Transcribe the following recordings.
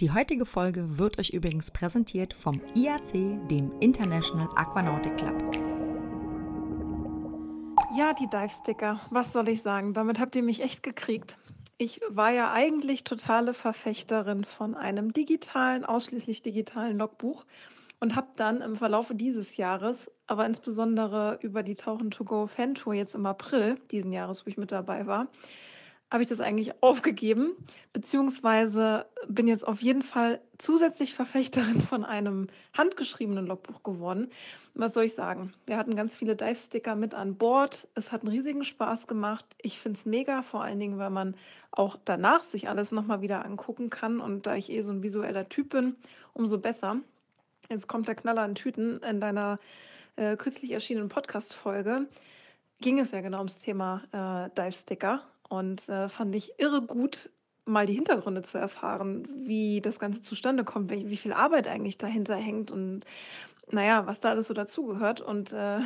Die heutige Folge wird euch übrigens präsentiert vom IAC, dem International Aquanautic Club. Ja, die Dive-Sticker, was soll ich sagen? Damit habt ihr mich echt gekriegt. Ich war ja eigentlich totale Verfechterin von einem digitalen, ausschließlich digitalen Logbuch und habe dann im Verlaufe dieses Jahres, aber insbesondere über die Tauchen to Go Fan Tour jetzt im April diesen Jahres, wo ich mit dabei war, habe ich das eigentlich aufgegeben, beziehungsweise bin jetzt auf jeden Fall zusätzlich Verfechterin von einem handgeschriebenen Logbuch geworden. Was soll ich sagen? Wir hatten ganz viele Dive-Sticker mit an Bord. Es hat einen riesigen Spaß gemacht. Ich finde es mega, vor allen Dingen, weil man auch danach sich alles nochmal wieder angucken kann. Und da ich eh so ein visueller Typ bin, umso besser. Jetzt kommt der Knaller an Tüten in deiner äh, kürzlich erschienenen Podcast-Folge. Ging es ja genau ums Thema äh, Dive-Sticker und äh, fand ich irre gut, mal die Hintergründe zu erfahren, wie das Ganze zustande kommt, wie, wie viel Arbeit eigentlich dahinter hängt und naja, was da alles so dazugehört. Und äh,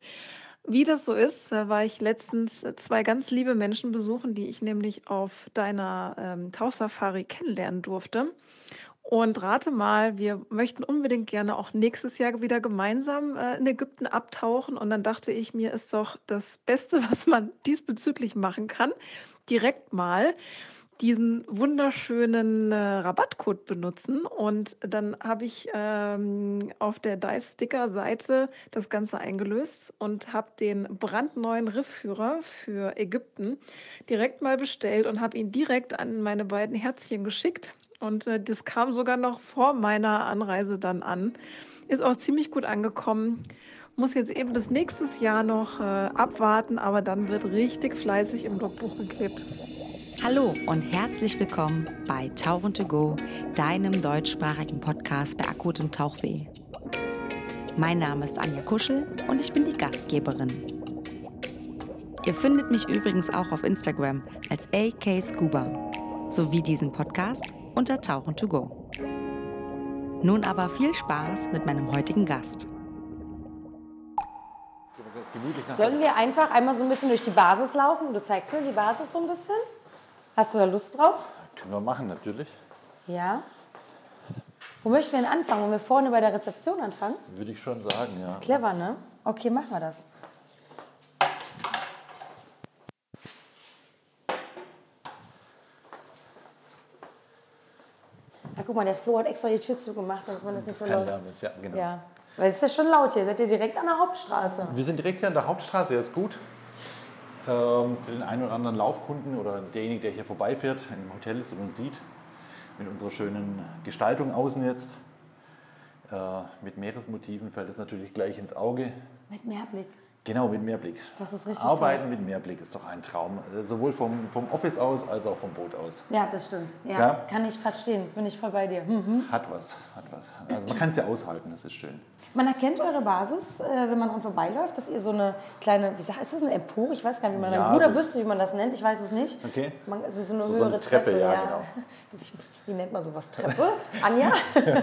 wie das so ist, äh, war ich letztens zwei ganz liebe Menschen besuchen, die ich nämlich auf deiner ähm, Tauchsafari kennenlernen durfte. Und rate mal, wir möchten unbedingt gerne auch nächstes Jahr wieder gemeinsam äh, in Ägypten abtauchen. Und dann dachte ich, mir ist doch das Beste, was man diesbezüglich machen kann, direkt mal diesen wunderschönen äh, Rabattcode benutzen. Und dann habe ich ähm, auf der Dive-Sticker-Seite das Ganze eingelöst und habe den brandneuen Riffführer für Ägypten direkt mal bestellt und habe ihn direkt an meine beiden Herzchen geschickt. Und äh, das kam sogar noch vor meiner Anreise dann an. Ist auch ziemlich gut angekommen. Muss jetzt eben bis nächstes Jahr noch äh, abwarten, aber dann wird richtig fleißig im Logbuch geklebt. Hallo und herzlich willkommen bei Tauchen to Go, deinem deutschsprachigen Podcast bei akutem Tauchweh. Mein Name ist Anja Kuschel und ich bin die Gastgeberin. Ihr findet mich übrigens auch auf Instagram als AK Scuba sowie diesen Podcast unter Tauchen to go. Nun aber viel Spaß mit meinem heutigen Gast. Sollen wir einfach einmal so ein bisschen durch die Basis laufen? Du zeigst mir die Basis so ein bisschen. Hast du da Lust drauf? Können wir machen, natürlich. Ja. Wo möchten wir denn anfangen? Wollen wir vorne bei der Rezeption anfangen? Würde ich schon sagen, ja. Das ist clever, ne? Okay, machen wir das. Guck mal, der Flo hat extra die Tür zugemacht, damit man das nicht so Kein laut... Lärm ist, ja, genau. Ja, weil es ist ja schon laut hier. Seid ihr direkt an der Hauptstraße? Wir sind direkt hier an der Hauptstraße, das ist gut. Ähm, für den einen oder anderen Laufkunden oder derjenige, der hier vorbeifährt, einem Hotel ist und uns sieht, mit unserer schönen Gestaltung außen jetzt, äh, mit Meeresmotiven fällt es natürlich gleich ins Auge. Mit Mehrblick. Genau, mit Mehrblick. Das ist richtig Arbeiten toll. mit Mehrblick ist doch ein Traum. Also sowohl vom, vom Office aus als auch vom Boot aus. Ja, das stimmt. Ja, Ja. kann ich verstehen. Bin ich voll bei dir. Mhm. Hat was, hat was. Also man kann es ja aushalten, das ist schön. Man erkennt eure Basis, äh, wenn man dran vorbeiläuft, dass ihr so eine kleine, wie sagt, ist das eine Empore? Ich weiß gar nicht, wie man Ja, Bruder so- wüsste, wie man das nennt. Ich weiß es nicht. Okay. Man, also so eine So- so höhere eine Treppe, ja, genau. Wie nennt man sowas? Treppe? Anja?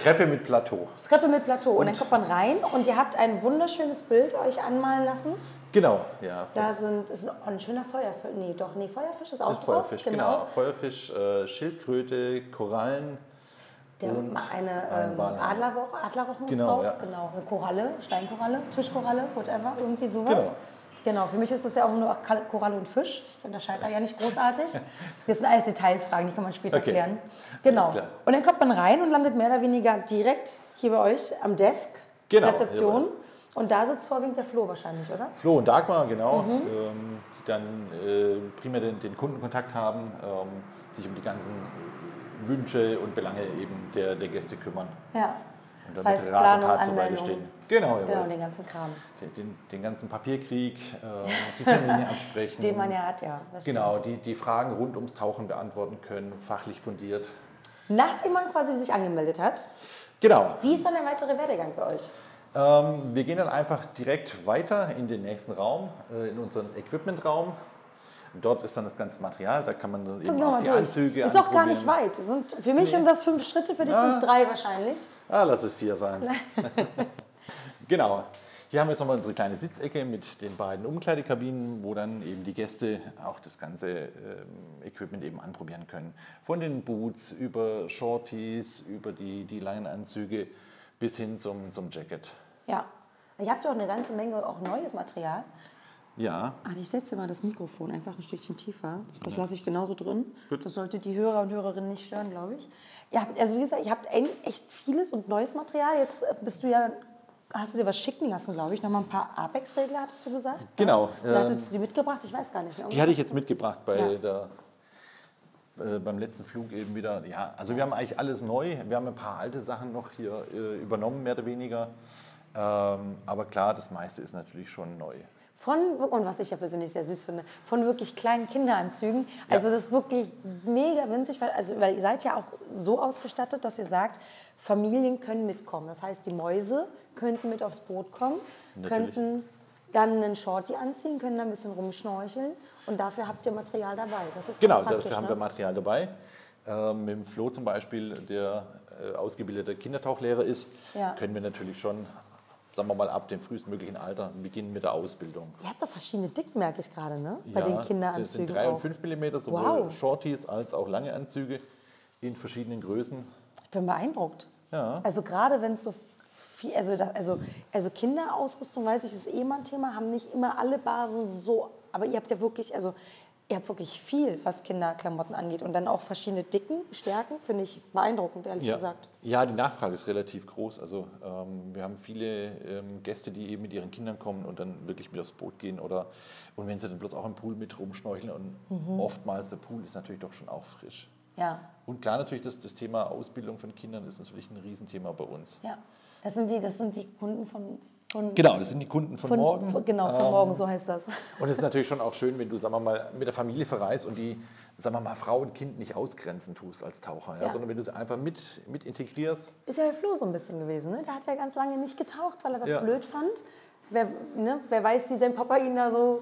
Treppe mit Plateau. Treppe mit Plateau. Und, dann kommt man rein und ihr habt ein wunderschönes Bild euch anmalen lassen. Genau, ja. Da sind, ist ein, oh, ein schöner Feuerfisch. Nee, doch, nee, Feuerfisch ist auch Ist drauf. Feuerfisch, genau. Feuerfisch, äh, Schildkröte, Korallen. Der, Und eine ein ähm. Adlerwoche, Adlerwochen ist Genau, drauf, ja. genau. Eine Koralle, Steinkoralle, Tischkoralle, whatever, irgendwie sowas. Genau. Genau, für mich ist das ja auch nur Koralle und Fisch. Ich unterscheide da ja nicht großartig. Das sind alles Detailfragen, die kann man später Okay. klären. Genau. Und dann kommt man rein und landet mehr oder weniger direkt hier bei euch am Desk, Genau, Rezeption. jawohl. Und da sitzt vorwiegend der Flo wahrscheinlich, oder? Flo und Dagmar, genau, Mhm. ähm, die dann äh, primär den, den Kundenkontakt haben, ähm, sich um die ganzen Wünsche und Belange eben der, der Gäste kümmern. Ja. Und Das dann heißt mit Rat und Planung, Tat zur Seite stehen. Genau, jawohl. Genau, den ganzen Kram, den, den, den ganzen Papierkrieg, äh, die Termine absprechen. den man ja hat, ja. Das Genau, die, die Fragen rund ums Tauchen beantworten können, fachlich fundiert. Nachdem man quasi sich angemeldet hat, Genau, wie ist dann der weitere Werdegang bei euch? Ähm, wir gehen dann einfach direkt weiter in den nächsten Raum, äh, in unseren Equipmentraum. Dort ist dann das ganze Material, da kann man dann eben auch die durch. Anzüge Ist auch gar nicht weit. Sind, für mich sind das fünf Schritte, für dich sind es drei wahrscheinlich. Ah, lass es vier sein. genau. Hier haben wir jetzt nochmal unsere kleine Sitzecke mit den beiden Umkleidekabinen, wo dann eben die Gäste auch das ganze ähm, Equipment eben anprobieren können. Von den Boots über Shorties, über die, die Leinenanzüge bis hin zum, zum Jacket. Ja. Ihr habt doch eine ganze Menge auch neues Material. Ja, Ah, ich setze mal das Mikrofon einfach ein Stückchen tiefer. Das lasse ich genauso drin. Das sollte die Hörer und Hörerinnen nicht stören, glaube ich. Ihr habt, also wie gesagt, ihr habt echt vieles und neues Material. Jetzt äh, bist du ja, hast du dir was schicken lassen, glaube ich. Nochmal ein paar Apex-Regler, hattest du gesagt? Genau, Oder ähm, hattest du die mitgebracht? Ich weiß gar nicht. die hatte ich jetzt mitgebracht bei Ja. der, äh, beim letzten Flug eben wieder. Ja, also wir haben eigentlich alles neu. Wir haben ein paar alte Sachen noch hier äh, übernommen, mehr oder weniger. Ähm, aber klar, das meiste ist natürlich schon neu. Von, und was ich ja persönlich sehr süß finde, von wirklich kleinen Kinderanzügen. Also das ist wirklich mega winzig, weil, also, weil ihr seid ja auch so ausgestattet, dass ihr sagt, Familien können mitkommen. Das heißt, die Mäuse könnten mit aufs Boot kommen, Natürlich. könnten dann einen Shorty anziehen, können da ein bisschen rumschnorcheln und dafür habt ihr Material dabei. Das ist Genau, dafür haben ne? wir Material dabei. Ähm, mit dem Flo zum Beispiel, der äh, ausgebildeter Kindertauchlehrer ist, Ja. können wir natürlich schon, sagen wir mal, ab dem frühestmöglichen Alter beginnen mit der Ausbildung. Ihr habt doch verschiedene Dicken, merke ich gerade, ne? Bei Ja, den Das Kinderanzügen sind 3 und auch. 5 mm, sowohl Wow. Shorties als auch lange Anzüge in verschiedenen Größen. Ich bin beeindruckt. Ja. Also gerade wenn es so viel, also, das, also, also Kinderausrüstung, weiß ich, ist eh mal ein Thema, haben nicht immer alle Basen so, aber ihr habt ja wirklich, also ihr habt wirklich viel, was Kinderklamotten angeht und dann auch verschiedene Dicken, Stärken, finde ich beeindruckend, ehrlich Ja. gesagt. ja, die Nachfrage ist relativ groß. Also ähm, wir haben viele ähm, Gäste, die eben mit ihren Kindern kommen und dann wirklich mit aufs Boot gehen oder und wenn sie dann bloß auch im Pool mit rumschnorcheln und Mhm. oftmals der Pool ist natürlich doch schon auch frisch. Ja, Und klar natürlich, das, das Thema Ausbildung von Kindern ist natürlich ein Riesenthema bei uns. ja. Das sind die, das sind die Kunden von, von, Genau, das sind die Kunden von, von morgen. Von, genau, von Ähm, morgen, so heißt das. Und es ist natürlich schon auch schön, wenn du, sagen wir mal, mit der Familie verreist und die, sagen wir mal, Frau und Kind nicht ausgrenzen tust als Taucher, ja, Ja. sondern wenn du sie einfach mit, mit integrierst. Ist ja der Flo so ein bisschen gewesen, ne? Der hat ja ganz lange nicht getaucht, weil er das Ja. blöd fand. Wer, ne, wer weiß, wie sein Papa ihn da so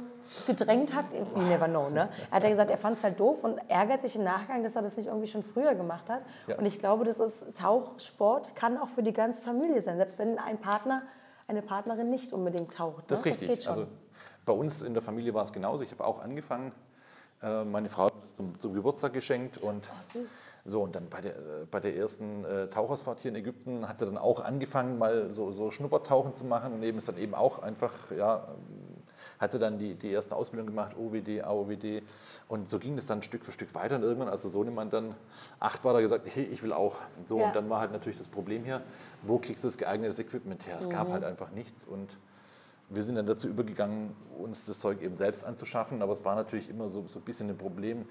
gedrängt hat. You never know, ne? Er hat ja gesagt, er fand es halt doof und ärgert sich im Nachgang, dass er das nicht irgendwie schon früher gemacht hat. Und ich glaube, das ist Tauchsport kann auch für die ganze Familie sein, selbst wenn ein Partner, eine Partnerin nicht unbedingt taucht. Das ist ne? richtig. Das geht schon. Also bei uns in der Familie war es genauso. Ich habe auch angefangen. Äh, Meine Frau hat es zum, zum Geburtstag geschenkt und Oh, süß. so und dann bei der, äh, bei der ersten äh, Tauchausfahrt hier in Ägypten hat sie dann auch angefangen, mal so, so Schnuppertauchen zu machen und eben ist dann eben auch einfach, ja, hat sie dann die, die erste Ausbildung gemacht, OWD, AOWD und so ging das dann Stück für Stück weiter und irgendwann, als der Sohnemann dann acht war, er gesagt, hey, ich will auch. So Ja. und dann war halt natürlich das Problem hier, wo kriegst du das geeignete Equipment her? Es gab halt einfach nichts und wir sind dann dazu übergegangen, uns das Zeug eben selbst anzuschaffen, aber es war natürlich immer so, so ein bisschen ein Problem,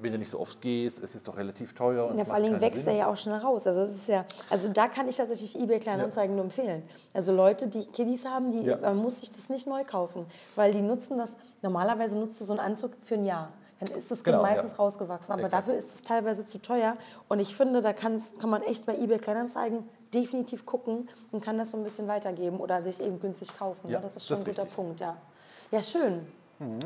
wenn du nicht so oft gehst, es ist doch relativ teuer. Und Ja, es vor allen macht Dingen keinen wächst Sinn. er ja auch schnell raus. Also, das ist ja, also da kann ich tatsächlich eBay Kleinanzeigen nur empfehlen. Also Leute, die Kiddies haben, die, Ja. man muss sich das nicht neu kaufen, weil die nutzen das, normalerweise nutzt du so einen Anzug für ein Jahr. Dann ist das Genau, meistens ja. rausgewachsen. Aber Exakt. dafür ist es teilweise zu teuer. Und ich finde, da kann man echt bei eBay Kleinanzeigen definitiv gucken und kann das so ein bisschen weitergeben oder sich eben günstig kaufen. Ja? Das ist schon das ein guter richtig. Punkt, ja. Ja, schön.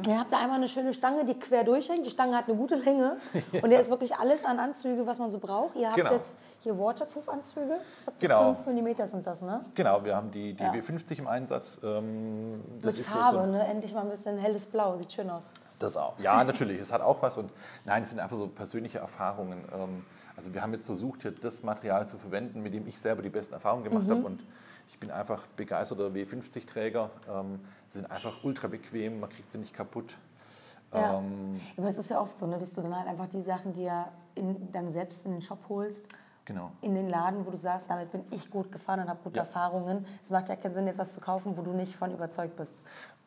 Ihr habt da einmal eine schöne Stange, die quer durchhängt. Die Stange hat eine gute Länge. Und der ist wirklich alles an Anzüge, was man so braucht. Ihr habt Genau. jetzt hier Waterproof-Anzüge. Ihr? Genau. 5 mm sind das, ne? Genau, wir haben die, die Ja. W50 im Einsatz. Ähm, das Mit ist so- Farbe, so, ne? Endlich mal ein bisschen helles Blau. Sieht schön aus. Das auch. Ja, natürlich, es hat auch was. Und nein, es sind einfach so persönliche Erfahrungen. Ähm, Also wir haben jetzt versucht, hier das Material zu verwenden, mit dem ich selber die besten Erfahrungen gemacht Mhm. habe. Und ich bin einfach begeisterter W50-Träger. Ähm, Sie sind einfach ultra bequem, man kriegt sie nicht kaputt. Ja. Ähm, Aber es ist ja oft so, ne, dass du dann halt einfach die Sachen, die ja in, dann selbst in den Shop holst, genau. in den Laden, wo du sagst, damit bin ich gut gefahren und habe gute Ja. Erfahrungen. Es macht ja keinen Sinn, jetzt was zu kaufen, wo du nicht von überzeugt bist.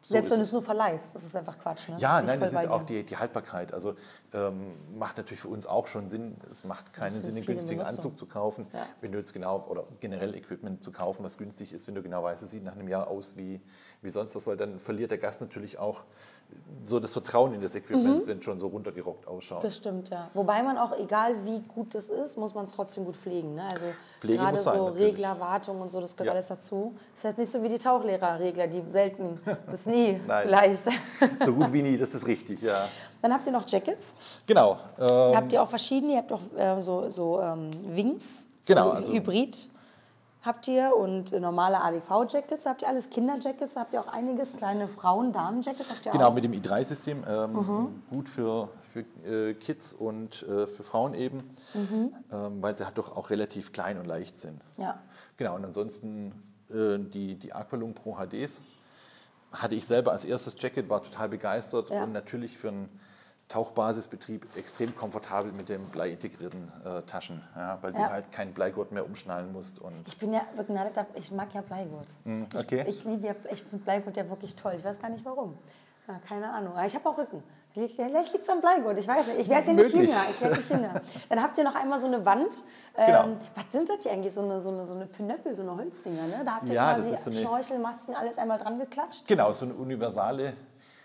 So Selbst wenn du es. nur verleihst, das ist einfach Quatsch. Ne? Ja, nein, das ist auch die, die Haltbarkeit. Also ähm, macht natürlich für uns auch schon Sinn. Es macht keinen Sinn, einen günstigen Benutzung. Anzug zu kaufen, Ja. wenn du jetzt genau, oder generell Equipment zu kaufen, was günstig ist, wenn du genau weißt, es sieht nach einem Jahr aus wie, wie sonst was, weil dann verliert der Gast natürlich auch so das Vertrauen in das Equipment, wenn es schon so runtergerockt ausschaut. Mhm. Das stimmt, ja. Wobei man auch, egal wie gut das ist, muss man es trotzdem gut pflegen. Ne? Also Pflege gerade sein, so natürlich. Regler, Wartung und so, das gehört Ja. alles dazu. Das ist jetzt nicht so wie die Tauchlehrerregler, die selten bis nie vielleicht. so gut wie nie, das ist richtig, ja. Dann habt ihr noch Jackets. Genau. Ähm, habt ihr auch verschiedene, ihr habt auch äh, so, so ähm, Wings, so Genau, also- Hybrid. Habt ihr und äh, normale ADV-Jackets, habt ihr alles Kinderjackets, habt ihr auch einiges, kleine Frauen, Damen-Jackets habt ihr Genau, auch. mit dem i3-System. Ähm, Mhm. Gut für, für äh, Kids und äh, für Frauen eben, Mhm. ähm, weil sie halt doch auch relativ klein und leicht sind. Ja. Genau, und ansonsten äh, die, die Aqualung Pro HDs hatte ich selber als erstes Jacket, war total begeistert Ja. und natürlich für einen Tauchbasisbetrieb extrem komfortabel mit den bleiintegrierten äh, Taschen, ja, weil Ja. du halt keinen Beigurt mehr umschnallen musst. Und, Ich bin ja begnadeter, ich mag ja Bleigurt. Hm, okay. Ich, ich liebe ja, ich finde Bleigurt ja wirklich toll. Ich weiß gar nicht warum. Ja, keine Ahnung. Aber ich habe auch Rücken. Vielleicht liegt es am Bleigurt, ich weiß nicht. Ich werde ja nicht jünger. Ich werde nicht jünger. Dann habt ihr noch einmal so eine Wand. Ähm, Genau. Was sind das hier eigentlich? So eine, so eine, so eine Pinöppel, so eine Holzdinger, ne? Da habt ihr Ja, quasi so eine- Schnorchel, Masken, alles einmal dran geklatscht. Genau, so eine universale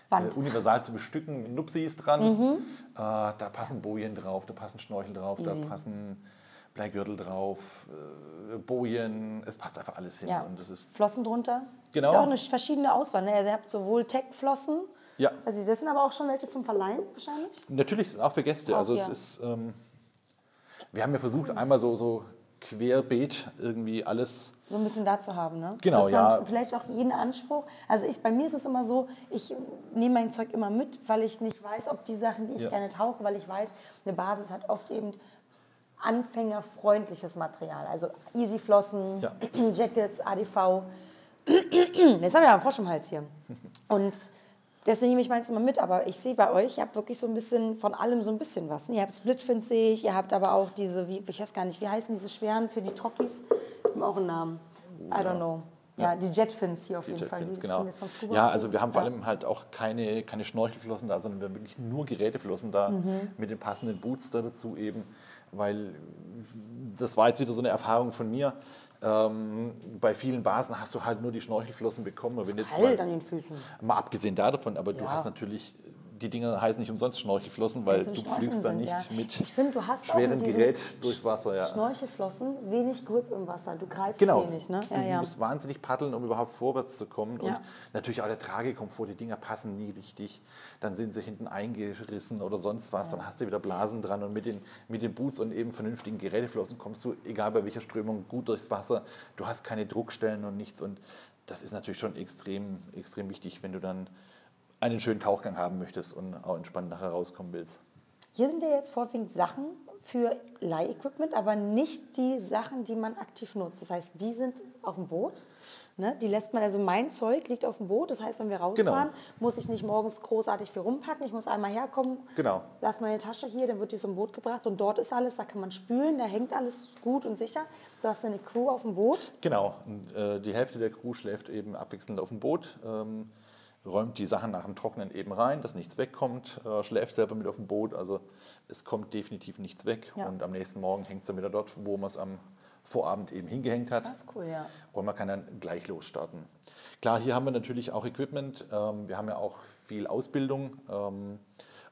Wand. Äh, universal zu bestücken mit Nupsis dran. Äh, da passen Bojen drauf, da passen Schnorchel drauf, Easy. da passen Bleigürtel drauf, äh, Bojen. Es passt einfach alles hin. Ja. Und das ist Flossen drunter. Genau. Auch eine verschiedene Auswahl. Ne? Also ihr habt sowohl Tech-Flossen. Ja. Also das sind aber auch schon welche zum Verleihen wahrscheinlich. Natürlich auch für Gäste. Auch, also es ja. ist, ähm, wir haben ja versucht, einmal so, so querbeet irgendwie alles. so ein bisschen da zu haben. Ne? Genau, ja. Vielleicht auch jeden Anspruch. Also ich, bei mir ist es immer so, ich nehme mein Zeug immer mit, weil ich nicht weiß, ob die Sachen, die ich Ja. gerne tauche, weil ich weiß, eine Basis hat oft eben anfängerfreundliches Material. Also Easy-Flossen, Ja. Jackets, ADV. Jetzt habe ich ja einen Frosch im Hals hier. Und deswegen nehme ich meins immer mit. Aber ich sehe bei euch, ihr habt wirklich so ein bisschen von allem so ein bisschen was. ne? Ihr habt Splitfins, sehe ich. Ihr habt aber auch diese, wie, ich weiß gar nicht, wie heißen diese schweren für die Trockies? Die haben auch einen Namen. I don't know. Ja, die Jetfins hier auf Die jeden Fall. Jetfins, Die genau. Ja, also wir haben vor allem halt auch keine, keine Schnorchelflossen da, sondern wir haben wirklich nur Geräteflossen da Mhm. mit den passenden Boots da dazu eben, weil das war jetzt wieder so eine Erfahrung von mir. Ähm, bei vielen Basen hast du halt nur die Schnorchelflossen bekommen. Und wenn jetzt mal, an den Füßen. mal abgesehen davon, aber du Ja. hast natürlich, die Dinger heißen nicht umsonst Schnorchelflossen, weil du fliegst dann nicht ja. mit Ich finde, du hast schwerem Gerät durchs Wasser. Ja. Schnorchelflossen wenig Grip im Wasser. Du greifst Genau. wenig, ne? Ja, du ja. musst wahnsinnig paddeln, um überhaupt vorwärts zu kommen. Und natürlich auch der Tragekomfort, die Dinger passen nie richtig. Dann sind sie hinten eingerissen oder sonst was. Dann hast du wieder Blasen dran. Und mit den, mit den Boots und eben vernünftigen Geräteflossen kommst du, egal bei welcher Strömung, gut durchs Wasser. Du hast keine Druckstellen und nichts. Und das ist natürlich schon extrem, extrem wichtig, wenn du dann einen schönen Tauchgang haben möchtest und auch entspannt nachher rauskommen willst. Hier sind ja jetzt vorwiegend Sachen für Leihequipment, aber nicht die Sachen, die man aktiv nutzt. Das heißt, die sind auf dem Boot. Ne? Die lässt man, also mein Zeug liegt auf dem Boot. Das heißt, wenn wir rausfahren, Genau. muss ich nicht morgens großartig viel rumpacken. Ich muss einmal herkommen, Genau. lass meine Tasche hier, dann wird die zum Boot gebracht und dort ist alles, da kann man spülen, da hängt alles gut und sicher. Du hast eine Crew auf dem Boot. Genau, und, äh, die Hälfte der Crew schläft eben abwechselnd auf dem Boot, ähm, räumt die Sachen nach dem Trocknen eben rein, dass nichts wegkommt, äh, schläft selber mit auf dem Boot, also es kommt definitiv nichts weg Ja. und am nächsten Morgen hängt es dann wieder dort, wo man es am Vorabend eben hingehängt hat. Das ist cool, ja. Und man kann dann gleich losstarten. Klar, hier haben wir natürlich auch Equipment. Ähm, wir haben ja auch viel Ausbildung. Ähm,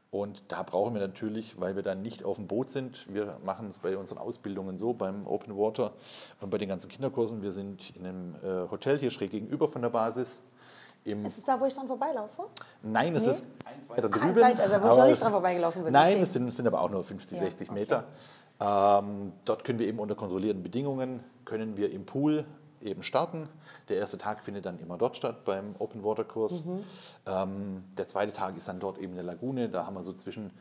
und da brauchen wir natürlich, weil wir dann nicht auf dem Boot sind, wir machen es bei unseren Ausbildungen so, beim Open Water und bei den ganzen Kinderkursen. Wir sind in einem äh, Hotel hier schräg gegenüber von der Basis. Im, Ist es da, wo ich dran vorbeilaufe? nein, es Nee? ist eins weiter Ah, drüben. eins weiter, also wo ich noch nicht dran vorbeigelaufen bin. Nein, Okay. es sind, es sind aber auch nur 50, Ja, 60 okay. Meter. Ähm, dort können wir eben unter kontrollierten Bedingungen, können wir im Pool eben starten. Der erste Tag findet dann immer dort statt beim Open Water Kurs. Mhm. Ähm, der zweite Tag ist dann dort eben in der Lagune. Da haben wir so zwischen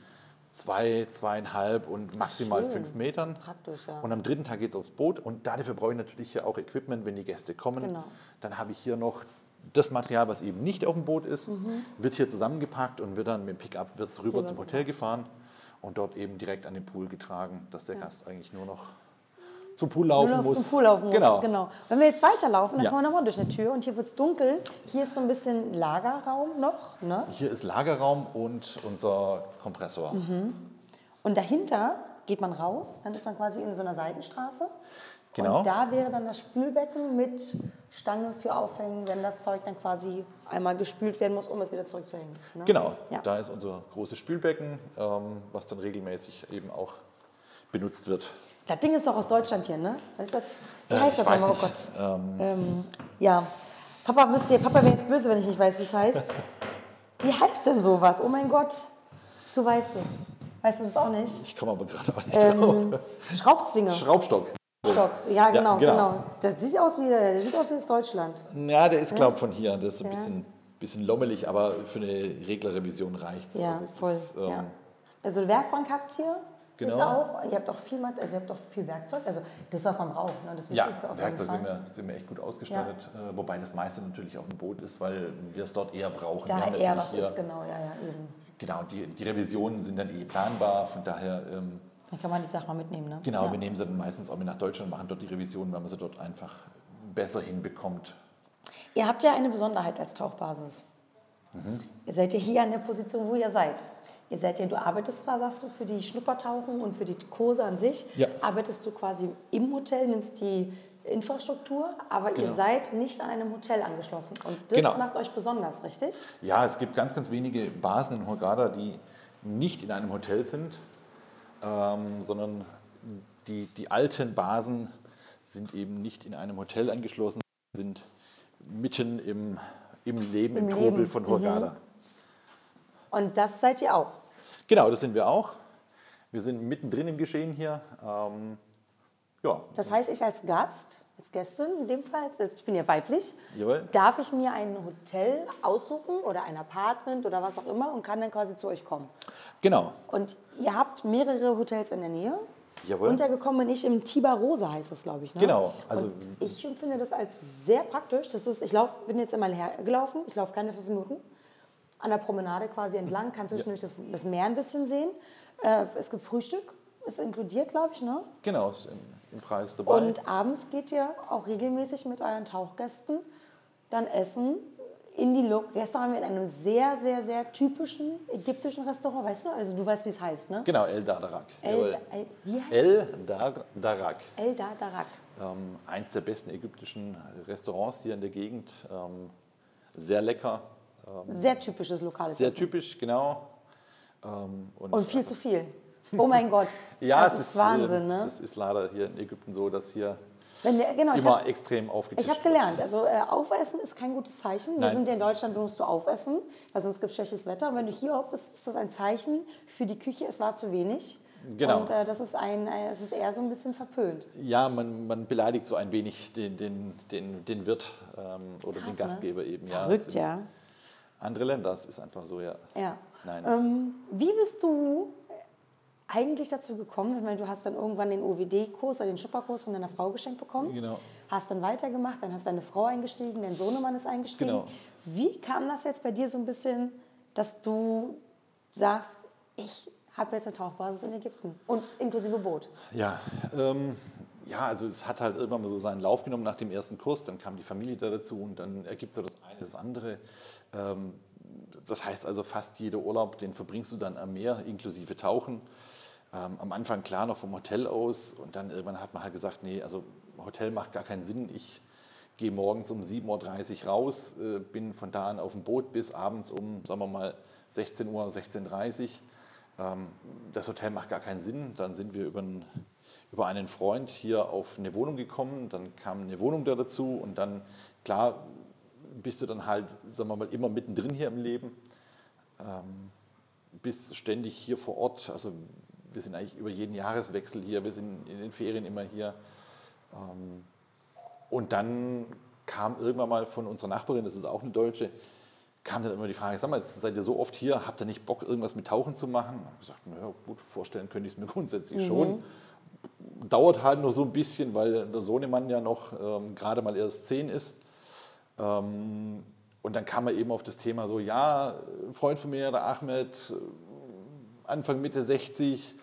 zwei, zweieinhalb und maximal schön. fünf Metern. Praktisch, ja. Und am dritten Tag geht es aufs Boot und dafür brauche ich natürlich hier auch Equipment, wenn die Gäste kommen. Genau. Dann habe ich hier noch das Material, was eben nicht auf dem Boot ist, Mhm. wird hier zusammengepackt und wird dann mit dem Pickup wird's rüber zum Hotel gefahren und dort eben direkt an den Pool getragen, dass der Gast eigentlich nur noch zum Pool laufen Nur noch muss. zum Pool laufen muss. Genau. genau. Wenn wir jetzt weiterlaufen, dann Ja. kommen wir nochmal durch eine Tür und hier wird es dunkel. Hier ist so ein bisschen Lagerraum noch. Ne? Hier ist Lagerraum und unser Kompressor. Mhm. Und dahinter geht man raus, dann ist man quasi in so einer Seitenstraße. Genau. Und da wäre dann das Spülbecken mit Stange für Aufhängen, wenn das Zeug dann quasi einmal gespült werden muss, um es wieder zurückzuhängen. Ne? Genau, Ja. da ist unser großes Spülbecken, ähm, was dann regelmäßig eben auch benutzt wird. Das Ding ist doch aus Deutschland hier, ne? Was ist das? Wie Äh, heißt das nochmal? Oh Gott. Ähm, ja. Papa wüsste, Papa wäre jetzt böse, wenn ich nicht weiß, wie es heißt. Wie heißt denn sowas? Oh mein Gott. Du weißt es. Weißt du es auch nicht? Ich komme aber gerade auch nicht Ähm, drauf. Schraubzwinge. Schraubstock. Stock. Ja, genau, genau. genau. Das sieht aus wie, der sieht aus wie das Deutschland. Ja, der ist, glaube ich, von hier. Das ist ein Ja. bisschen, bisschen lommelig, aber für eine Reglerrevision reicht es. Ja, also ist voll. ähm, ja. Also Werkbank habt ihr, Genau. auch. Ihr habt auch viel, also ihr habt auch viel Werkzeug. Also das, was man braucht. Ne? Das Ja, Wichtigste auf Werkzeug sind wir, sind wir echt gut ausgestattet. Äh, wobei das meiste natürlich auf dem Boot ist, weil wir es dort eher brauchen. Da eher was ist, genau, ja, ja, eben. Genau, die, die Revisionen sind dann eh planbar. Von daher, ähm, Dann kann man die Sache mal mitnehmen, ne? genau, ja. wir nehmen sie dann meistens auch mit nach Deutschland, machen dort die Revisionen, weil man sie dort einfach besser hinbekommt. Ihr habt ja eine Besonderheit als Tauchbasis. Mhm. Ihr seid ja hier an der Position, wo ihr seid. Ihr seid ja, du arbeitest zwar, sagst du, für die Schnuppertauchen und für die Kurse an sich, Ja. arbeitest du quasi im Hotel, nimmst die Infrastruktur, aber ihr Genau. seid nicht an einem Hotel angeschlossen. Und das Genau. macht euch besonders, richtig? Ja, es gibt ganz, ganz wenige Basen in Hurghada, die nicht in einem Hotel sind, ähm, sondern die, die alten Basen sind eben nicht in einem Hotel angeschlossen, sind mitten im, im Leben, im, Im Trubel Leben, von Hurghada. Und das seid ihr auch. Genau, das sind wir auch. Wir sind mittendrin im Geschehen hier. Ähm, ja, Das heißt, ich als Gast, als Gästin in dem Fall, als, ich bin ja weiblich, Jawohl. darf ich mir ein Hotel aussuchen oder ein Apartment oder was auch immer und kann dann quasi zu euch kommen. genau. Und ihr habt mehrere Hotels in der Nähe. Jawohl. Untergekommen bin ich im Tiber Rosa, heißt das, glaube ich. Ne? Genau, also- und ich empfinde das als sehr praktisch. Das ist, ich lauf, bin jetzt einmal hergelaufen, ich laufe keine fünf Minuten. An der Promenade quasi entlang, kann zwischendurch das, das Meer ein bisschen sehen. Äh, es gibt Frühstück, ist inkludiert, glaube ich. Ne? Genau, ist im Preis dabei. Und abends geht ihr auch regelmäßig mit euren Tauchgästen dann essen. In die Lo Gestern waren wir in einem sehr, sehr, sehr typischen ägyptischen Restaurant, weißt du? Also du weißt, wie es heißt, ne? genau, El Dadarak. El. El, wie heißt El Dar Darak. es? El Dadarak. Ähm, eins der besten ägyptischen Restaurants hier in der Gegend. Ähm, sehr lecker, Sehr typisches lokales sehr Essen. typisch, genau. Ähm, Und viel zu viel. Oh mein Gott. ja, das es ist, ist, Wahnsinn, äh, ne? Das ist leider hier in Ägypten so, dass hier der, genau, ich immer hab- extrem aufgetischt Ich habe gelernt, also äh, aufessen ist kein gutes Zeichen. Wir Nein. sind ja in Deutschland, wo musst du aufessen, weil sonst gibt es schlechtes Wetter. Und wenn du hier auf bist, ist das ein Zeichen für die Küche, es war zu wenig. Genau. Und äh, das ist, ein, äh, es ist eher so ein bisschen verpönt. Ja, man, man beleidigt so ein wenig den, den, den, den Wirt ähm, oder den Krass, ne? Gastgeber eben. Ja, Verrückt, ja. Andere Länder, das ist einfach so, ja. ja. Nein. Ähm, wie bist du eigentlich dazu gekommen? Ich meine, du hast dann irgendwann den OWD-Kurs, also den Schupperkurs von deiner Frau geschenkt bekommen. Genau. Hast dann weitergemacht, dann hast deine Frau eingestiegen, dein Sohnemann ist eingestiegen. Genau. Wie kam das jetzt bei dir so ein bisschen, dass du sagst, ich habe jetzt eine Tauchbasis in Ägypten und inklusive Boot? Ja, ähm, ja, also es hat halt irgendwann mal so seinen Lauf genommen nach dem ersten Kurs, dann kam die Familie da dazu und dann ergibt so das eine das andere. Ähm, das heißt also fast jeder Urlaub, den verbringst du dann am Meer, inklusive Tauchen. Ähm, am Anfang klar noch vom Hotel aus und dann irgendwann hat man halt gesagt, nee, also Hotel macht gar keinen Sinn. Ich gehe morgens um 7.30 Uhr raus, äh, bin von da an auf dem Boot bis abends um, sagen wir mal, 16 Uhr, 16.30 Uhr. Ähm, das Hotel macht gar keinen Sinn. Dann sind wir über einen, über einen Freund hier auf eine Wohnung gekommen. Dann kam eine Wohnung da dazu und dann, klar, bist du dann halt, sagen wir mal, immer mittendrin hier im Leben. Ähm, bist ständig hier vor Ort. Also wir sind eigentlich über jeden Jahreswechsel hier, wir sind in den Ferien immer hier. Ähm, und dann kam irgendwann mal von unserer Nachbarin, das ist auch eine Deutsche, kam dann immer die Frage, sag mal, jetzt seid ihr so oft hier, habt ihr nicht Bock, irgendwas mit Tauchen zu machen? Ich habe gesagt, naja, gut, vorstellen könnte ich es mir grundsätzlich schon. Dauert halt nur so ein bisschen, weil der Sohnemann ja noch ähm, gerade mal erst zehn ist. Ähm, und dann kam er eben auf das Thema so, ja, ein Freund von mir, der Ahmed, Anfang, Mitte 60,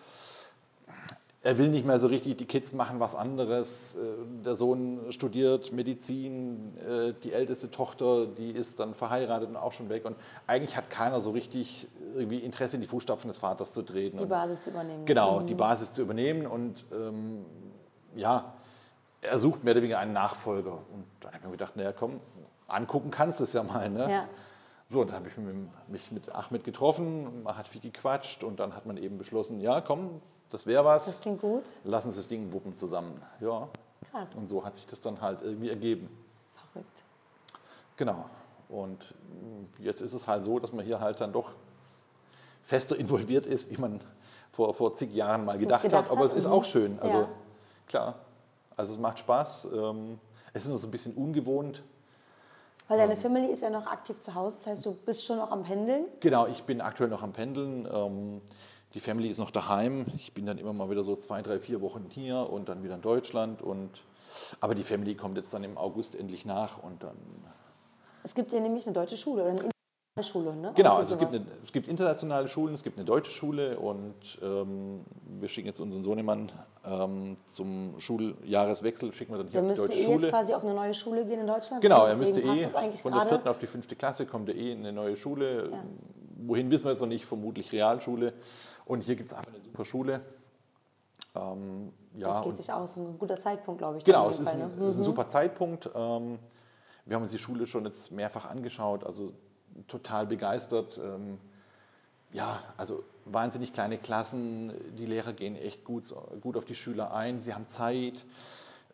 er will nicht mehr so richtig, die Kids machen was anderes. Äh, Der Sohn studiert Medizin, äh, die älteste Tochter, die ist dann verheiratet und auch schon weg. Und eigentlich hat keiner so richtig irgendwie Interesse in die Fußstapfen des Vaters zu treten. Die Basis zu übernehmen. Genau, die Basis zu übernehmen und ähm, ja, er sucht mehr oder weniger einen Nachfolger. Und dann habe ich mir gedacht, naja, komm, angucken kannst du es ja mal. Ne? Ja. So, dann habe ich mich mit Ahmed getroffen, man hat viel gequatscht und dann hat man eben beschlossen, ja, komm, das wäre was. Das klingt gut. Lass uns das Ding wuppen zusammen. Ja. Krass. Und so hat sich das dann halt irgendwie ergeben. Verrückt. Genau. Und jetzt ist es halt so, dass man hier halt dann doch fester involviert ist, wie man vor, vor zig Jahren mal gedacht, Gedacht hat. Aber hat, es ist mhm. auch schön. Also Ja. klar, Also es macht Spaß. Ähm, es ist noch so ein bisschen ungewohnt. Weil deine Family ist ja noch aktiv zu Hause, das heißt, du bist schon noch am Pendeln? Genau, ich bin aktuell noch am Pendeln. Ähm, die Family ist noch daheim. Ich bin dann immer mal wieder so zwei, drei, vier Wochen hier und dann wieder in Deutschland. Und, aber die Family kommt jetzt dann im August endlich nach und dann. Es gibt ja nämlich eine deutsche Schule oder eine Schule, ne? Genau, also es gibt, eine, es gibt, internationale Schulen, es gibt eine deutsche Schule und ähm, wir schicken jetzt unseren Sohnemann ähm, zum Schuljahreswechsel, schicken wir dann hier der auf die deutsche eh Schule. jetzt quasi auf eine neue Schule gehen in Deutschland? Genau, er müsste eh von der vierten auf die fünfte Klasse kommt er eh in eine neue Schule. Ja. Wohin wissen wir jetzt noch nicht, vermutlich Realschule. Und hier gibt es einfach eine super Schule. Ähm, ja, das geht sich aus, ein guter Zeitpunkt, glaube ich. Genau, es ist, Fall, ein, ne? ist, ein, mhm. super Zeitpunkt. Ähm, wir haben uns die Schule schon jetzt mehrfach angeschaut, also total begeistert. Ähm, ja, also wahnsinnig kleine Klassen, die Lehrer gehen echt gut, gut auf die Schüler ein, sie haben Zeit.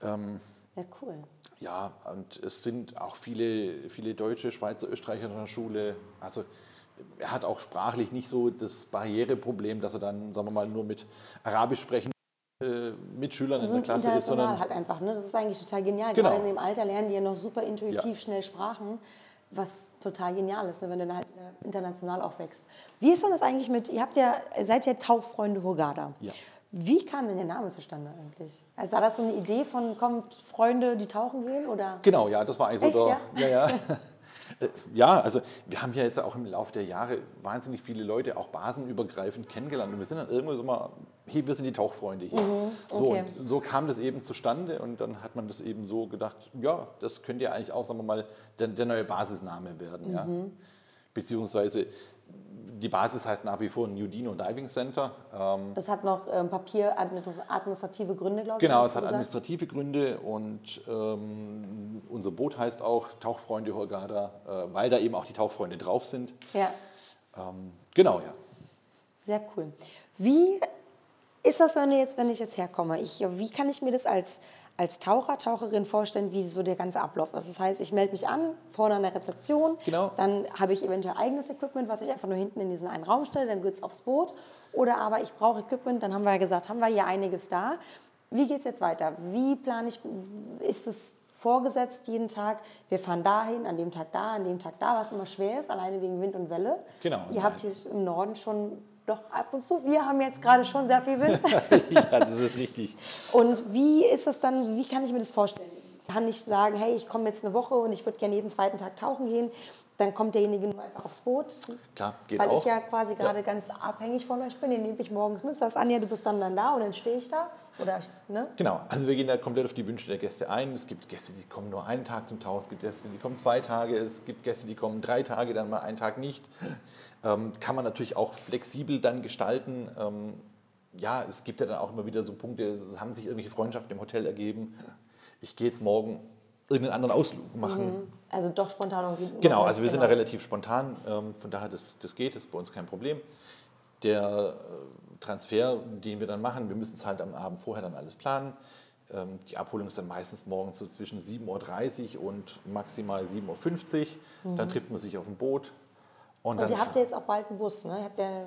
Ähm, ja, cool. Ja, und es sind auch viele, viele Deutsche, Schweizer, Österreicher in der Schule. Also er hat auch sprachlich nicht so das Barriereproblem, dass er dann, sagen wir mal, nur mit Arabisch sprechen äh, Mitschülern in der Klasse ist, sondern halt einfach. Ne? Das ist eigentlich total genial. Genau. Gerade in dem Alter lernen die ja noch super intuitiv ja. schnell Sprachen, was total genial ist, ne? wenn du dann halt international aufwächst. Wie ist denn das eigentlich mit? Ihr habt ja seid ja Tauchfreunde Hurghada. Ja. Wie kam denn der Name zustande eigentlich? Also war das so eine Idee von kommt Freunde, die tauchen gehen oder? Genau, ja, das war eigentlich so der, ja, ja. Äh, ja, also wir haben ja jetzt auch im Laufe der Jahre wahnsinnig viele Leute auch basenübergreifend kennengelernt. Und wir sind dann irgendwo so mal, hey, wir sind die Tauchfreunde hier. Mhm, okay. So, und so kam das eben zustande und dann hat man das eben so gedacht, ja, das könnte ja eigentlich auch, sagen wir mal, der, der neue Basisname werden. Mhm. Ja. Beziehungsweise die Basis heißt nach wie vor New Dino Diving Center. Ähm, das hat noch ähm, Papier, administrative Gründe, glaube ich. Genau, es hat gesagt. administrative Gründe und ähm, unser Boot heißt auch Tauchfreunde Hurghada, äh, weil da eben auch die Tauchfreunde drauf sind. Ja. Ähm, genau, ja. Sehr cool. Wie ist das, wenn, jetzt, wenn ich jetzt herkomme? Ich, wie kann ich mir das als als Taucher, Taucherin vorstellen, wie so der ganze Ablauf ist. Das heißt, ich melde mich an, vorne an der Rezeption, genau. dann habe ich eventuell eigenes Equipment, was ich einfach nur hinten in diesen einen Raum stelle, dann geht es aufs Boot. Oder aber ich brauche Equipment, dann haben wir ja gesagt, haben wir hier einiges da. Wie geht es jetzt weiter? Wie plane ich, ist es vorgesetzt jeden Tag, wir fahren dahin, an dem Tag da, an dem Tag da, was immer schwer ist, alleine wegen Wind und Welle. Genau. Ihr habt hier im Norden schon doch ab und zu. Wir haben jetzt gerade schon sehr viel Wind. ja, das ist richtig. Und wie ist das dann, wie kann ich mir das vorstellen? Kann ich sagen, hey, ich komme jetzt eine Woche und ich würde gerne jeden zweiten Tag tauchen gehen dann kommt derjenige nur einfach aufs Boot. Klar, geht Weil auch. ich ja quasi gerade ja. ganz abhängig von euch bin. Den nehme ich morgens mit. Sagst Anja, du bist dann, dann da und dann stehe ich da. Oder, ne? Genau, also wir gehen da komplett auf die Wünsche der Gäste ein. Es gibt Gäste, die kommen nur einen Tag zum Tauch, es gibt Gäste, die kommen zwei Tage, es gibt Gäste, die kommen drei Tage, dann mal einen Tag nicht. Ähm, kann man natürlich auch flexibel dann gestalten. Ähm, ja, es gibt ja dann auch immer wieder so Punkte, es haben sich irgendwelche Freundschaften im Hotel ergeben. Ich gehe jetzt morgen irgendeinen anderen Ausflug machen. Mhm. Also doch spontan. Genau, also wir sind da genau. relativ spontan, ähm, von daher das, das geht, das ist bei uns kein Problem. Der äh, Transfer, den wir dann machen, wir müssen es halt am Abend vorher dann alles planen. Ähm, die Abholung ist dann meistens morgens so zwischen 7.30 Uhr und maximal 7.50 Uhr. Mhm. Dann trifft man sich auf dem Boot. Und, und ihr habt ja jetzt auch bald einen Bus, ne? Habt ja,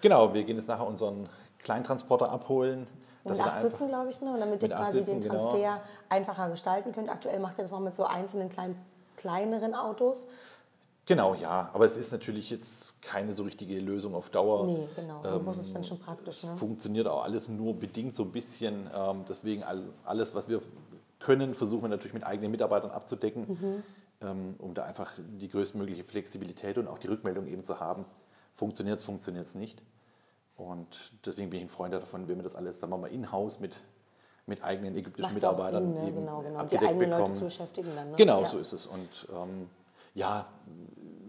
genau, wir gehen jetzt nachher unseren Kleintransporter abholen. Mit acht Sitzen, glaube ich, ne? und damit ihr quasi Sitzen, den Transfer genau. einfacher gestalten könnt. Aktuell macht ihr das noch mit so einzelnen kleinen, kleineren Autos. Genau, ja, aber es ist natürlich jetzt keine so richtige Lösung auf Dauer. Nee, genau, ähm, muss es dann schon praktisch. Es ne? funktioniert auch alles nur bedingt so ein bisschen. Ähm, deswegen alles, was wir können, versuchen wir natürlich mit eigenen Mitarbeitern abzudecken, mhm. ähm, um da einfach die größtmögliche Flexibilität und auch die Rückmeldung eben zu haben. Funktioniert es, funktioniert es nicht. Und deswegen bin ich ein Freund davon, wenn wir das alles, sagen wir mal, in-house mit, mit eigenen ägyptischen Macht Mitarbeitern Sinn, ne? eben genau, genau. abgedeckt die eigenen bekommen. Leute zu beschäftigen dann. Ne? Genau, ja. so ist es. Und ähm, ja,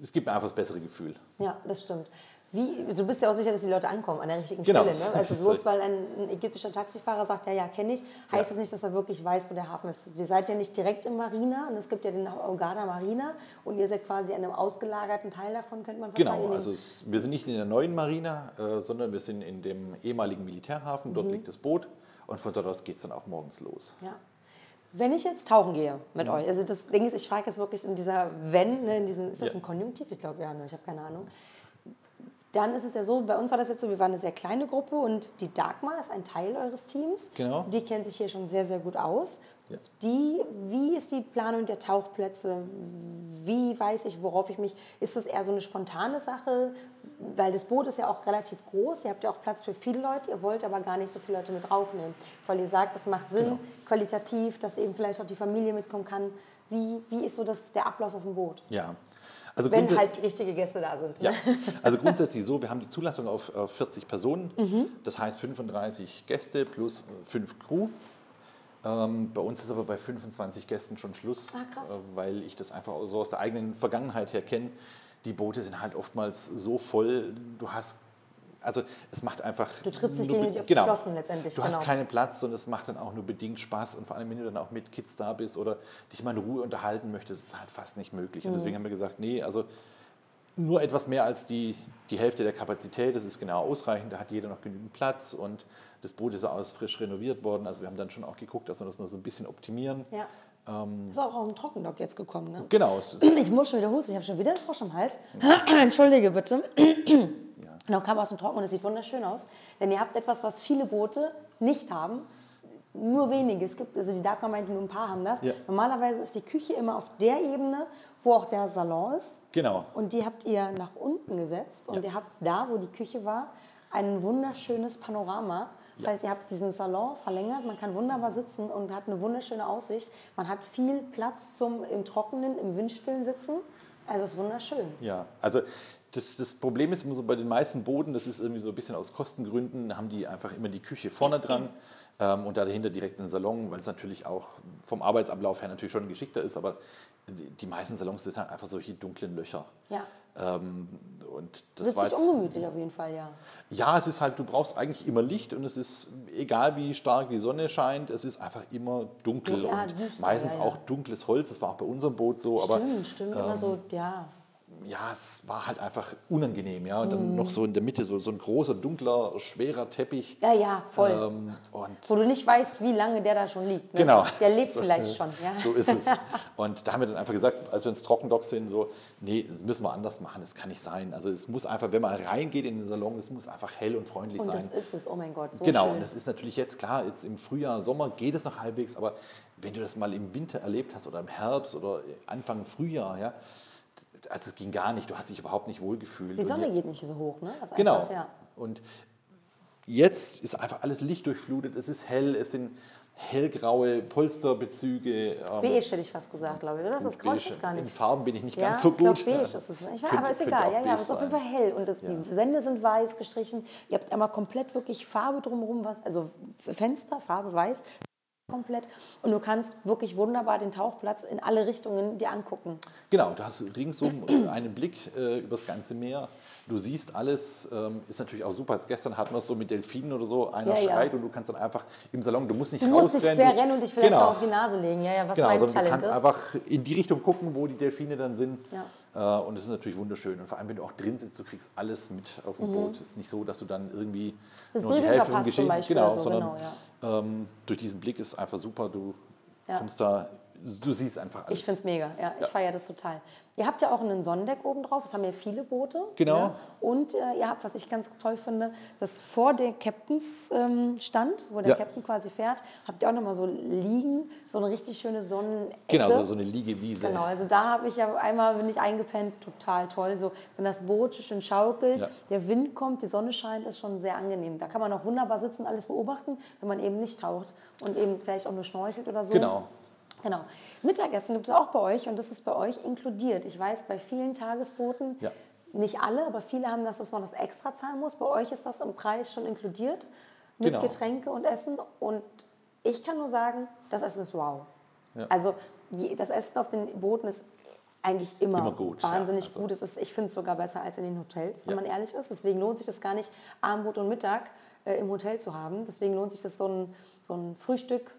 es gibt mir einfach das bessere Gefühl. Ja, das stimmt. Wie, du bist ja auch sicher, dass die Leute ankommen an der richtigen genau. Stelle. Ne? Also bloß weil ein, ägyptischer Taxifahrer sagt, ja, ja, kenne ich, heißt ja. das nicht, dass er wirklich weiß, wo der Hafen ist. Wir seid ja nicht direkt im Marina und es gibt ja den Ogada Marina und ihr seid quasi an einem ausgelagerten Teil davon, könnte man fast genau, sagen. Genau, also wir sind nicht in der neuen Marina, äh, sondern wir sind in dem ehemaligen Militärhafen, dort mhm. liegt das Boot und von dort aus geht es dann auch morgens los. Ja. Wenn ich jetzt tauchen gehe mit mhm. euch, also das Ding ist, ich frage jetzt wirklich in dieser Wenn, ne, in diesem, ist das ja. ein Konjunktiv? Ich glaube ja, ne, ich habe keine Ahnung dann ist es ja so, bei uns war das jetzt so, wir waren eine sehr kleine Gruppe und die Dagmar ist ein Teil eures Teams. Genau. Die kennt sich hier schon sehr, sehr gut aus. Die, wie ist die Planung der Tauchplätze? Wie weiß ich, worauf ich mich... Ist das eher so eine spontane Sache? Weil das Boot ist ja auch relativ groß. Ihr habt ja auch Platz für viele Leute. Ihr wollt aber gar nicht so viele Leute mit draufnehmen. Weil ihr sagt, es macht Sinn, Genau. qualitativ, dass eben vielleicht auch die Familie mitkommen kann. Wie, wie ist so das, der Ablauf auf dem Boot? Ja. Also Wenn halt die richtigen Gäste da sind. Ja, also grundsätzlich so, wir haben die Zulassung auf äh, 40 Personen, Mhm. das heißt 35 Gäste plus 5 Crew. Ähm, bei uns ist aber bei 25 Gästen schon Schluss, Ah, äh, weil ich das einfach so aus der eigenen Vergangenheit her kenne. Die Boote sind halt oftmals so voll, du hast, also es macht einfach... Du trittst dich nur be- gegenseitig auf die genau, Flossen letztendlich, Du genau. hast keinen Platz und es macht dann auch nur bedingt Spaß und vor allem, wenn du dann auch mit Kids da bist oder dich mal in Ruhe unterhalten möchtest, ist es halt fast nicht möglich. Mhm. Und deswegen haben wir gesagt, nee, also nur etwas mehr als die, die Hälfte der Kapazität, das ist genau ausreichend, da hat jeder noch genügend Platz und das Boot ist auch frisch renoviert worden. Also wir haben dann schon auch geguckt, dass wir das noch so ein bisschen optimieren. Ja. Ist auch auf dem Trockendock jetzt gekommen, ne? Genau, Ich muss schon wieder husten, ich habe schon wieder einen Frosch im Hals. Entschuldige bitte. Genau, kam aus dem Trocken und es sieht wunderschön aus. Denn ihr habt etwas, was viele Boote nicht haben. Nur wenige. Es gibt, also die Dagmar meinte, nur ein paar haben das. Ja. Normalerweise ist die Küche immer auf der Ebene, wo auch der Salon ist. genau. Und die habt ihr nach unten gesetzt und ihr habt da, wo die Küche war, ein wunderschönes Panorama. Das heißt, ihr habt diesen Salon verlängert, man kann wunderbar sitzen und hat eine wunderschöne Aussicht. Man hat viel Platz zum im Trockenen, im Windstillen sitzen. Also es ist wunderschön. Ja, also das, das Problem ist immer so bei den meisten Booten, das ist irgendwie so ein bisschen aus Kostengründen, haben die einfach immer die Küche vorne dran ähm, und da dahinter direkt einen Salon, weil es natürlich auch vom Arbeitsablauf her natürlich schon geschickter ist, aber die, die meisten Salons sind halt einfach solche dunklen Löcher. Ja. Ähm, und das Sitzt war jetzt, ungemütlich auf jeden Fall, ja. ja, es ist halt, du brauchst eigentlich immer Licht und es ist, egal wie stark die Sonne scheint, es ist einfach immer dunkel Ja, und düster, meistens ja, ja. auch dunkles Holz. Das war auch bei unserem Boot so, aber Stimmt, stimmt. Immer so, ja. Ja, es war halt einfach unangenehm. Ja? Und dann noch so in der Mitte so, so ein großer, dunkler, schwerer Teppich. Ja, ja, voll. Ähm, und Wo du nicht weißt, wie lange der da schon liegt. Ne? Genau. Der lebt So, vielleicht schon. Ja. So ist es. Und da haben wir dann einfach gesagt, als wir ins Trockendock sind, so, nee, das müssen wir anders machen, das kann nicht sein. Also es muss einfach, wenn man reingeht in den Salon, es muss einfach hell und freundlich Und sein. das ist es, oh mein Gott, so genau, schön. und das ist natürlich jetzt klar, jetzt im Frühjahr, Sommer geht es noch halbwegs, aber wenn du das mal im Winter erlebt hast oder im Herbst oder Anfang Frühjahr, ja, also es ging gar nicht, du hast dich überhaupt nicht wohlgefühlt. Die Sonne geht nicht so hoch, ne? Das ist Genau. Einfach, ja. Und jetzt ist einfach alles lichtdurchflutet, es ist hell, es sind hellgraue Polsterbezüge. ähm, Beige hätte ich fast gesagt, glaube ich. Oder? Das ist grau, ich weiß gar In nicht. Farben bin ich nicht Ja, ganz so ich glaub, gut. beige ist es. Ich weiß, aber ist egal. Ja, ja, aber es ist auf jeden. Fall hell. Und das, die Wände sind weiß gestrichen. Ihr habt einmal komplett wirklich Farbe drumherum, was, also Fenster, Farbe weiß, komplett. Und du kannst wirklich wunderbar den Tauchplatz in alle Richtungen dir angucken. Genau, du hast ringsum einen Blick äh, über das ganze Meer. Du siehst alles, ähm, ist natürlich auch super. Als gestern hatten wir es so mit Delfinen oder so, einer Ja, ja. schreit und du kannst dann einfach im Salon, du musst nicht Du musst nicht quer rennen und dich vielleicht genau. mal auf die Nase legen. Ja, ja, was Genau, mein sondern du kannst ist. einfach in die Richtung gucken, wo die Delfine dann sind. Ja. Äh, und es ist natürlich wunderschön. Und vor allem, wenn du auch drin sitzt, du kriegst alles mit auf dem Boot. Es ist nicht so, dass du dann irgendwie Mhm. Das nur die Hälfte vom Geschehen... Genau, so, sondern genau, ähm, durch diesen Blick ist einfach super. Du Ja. kommst da, du siehst einfach alles. Ich finde es mega, ja, ich feiere das total. Ihr habt ja auch einen Sonnendeck oben drauf, das haben ja viele Boote. Genau. Ja. Und äh, ihr habt, was ich ganz toll finde, das vor der Captains ähm, stand, wo der Ja. Captain quasi fährt, habt ihr auch nochmal so liegen, so eine richtig schöne Sonnenecke. Genau, so, so eine Liegewiese. Genau, also da habe ich ja einmal bin ich eingepennt, total toll. So, wenn das Boot schön schaukelt, Ja. der Wind kommt, die Sonne scheint, ist schon sehr angenehm. Da kann man auch wunderbar sitzen, alles beobachten, wenn man eben nicht taucht und eben vielleicht auch nur schnorchelt oder so. Genau. Genau. Mittagessen gibt es auch bei euch und das ist bei euch inkludiert. Ich weiß, bei vielen Tagesbooten, Ja. nicht alle, aber viele haben das, dass man das extra zahlen muss. Bei euch ist das im Preis schon inkludiert mit Genau. Getränke und Essen. Und ich kann nur sagen, das Essen ist wow. Ja. Also das Essen auf den Booten ist eigentlich immer, Immer gut, ja. wahnsinnig Also- gut. Es ist, ich finde es sogar besser als in den Hotels, wenn Ja. man ehrlich ist. Deswegen lohnt sich das gar nicht, Abendbrot und Mittag äh, im Hotel zu haben. Deswegen lohnt sich das so ein, so ein Frühstück.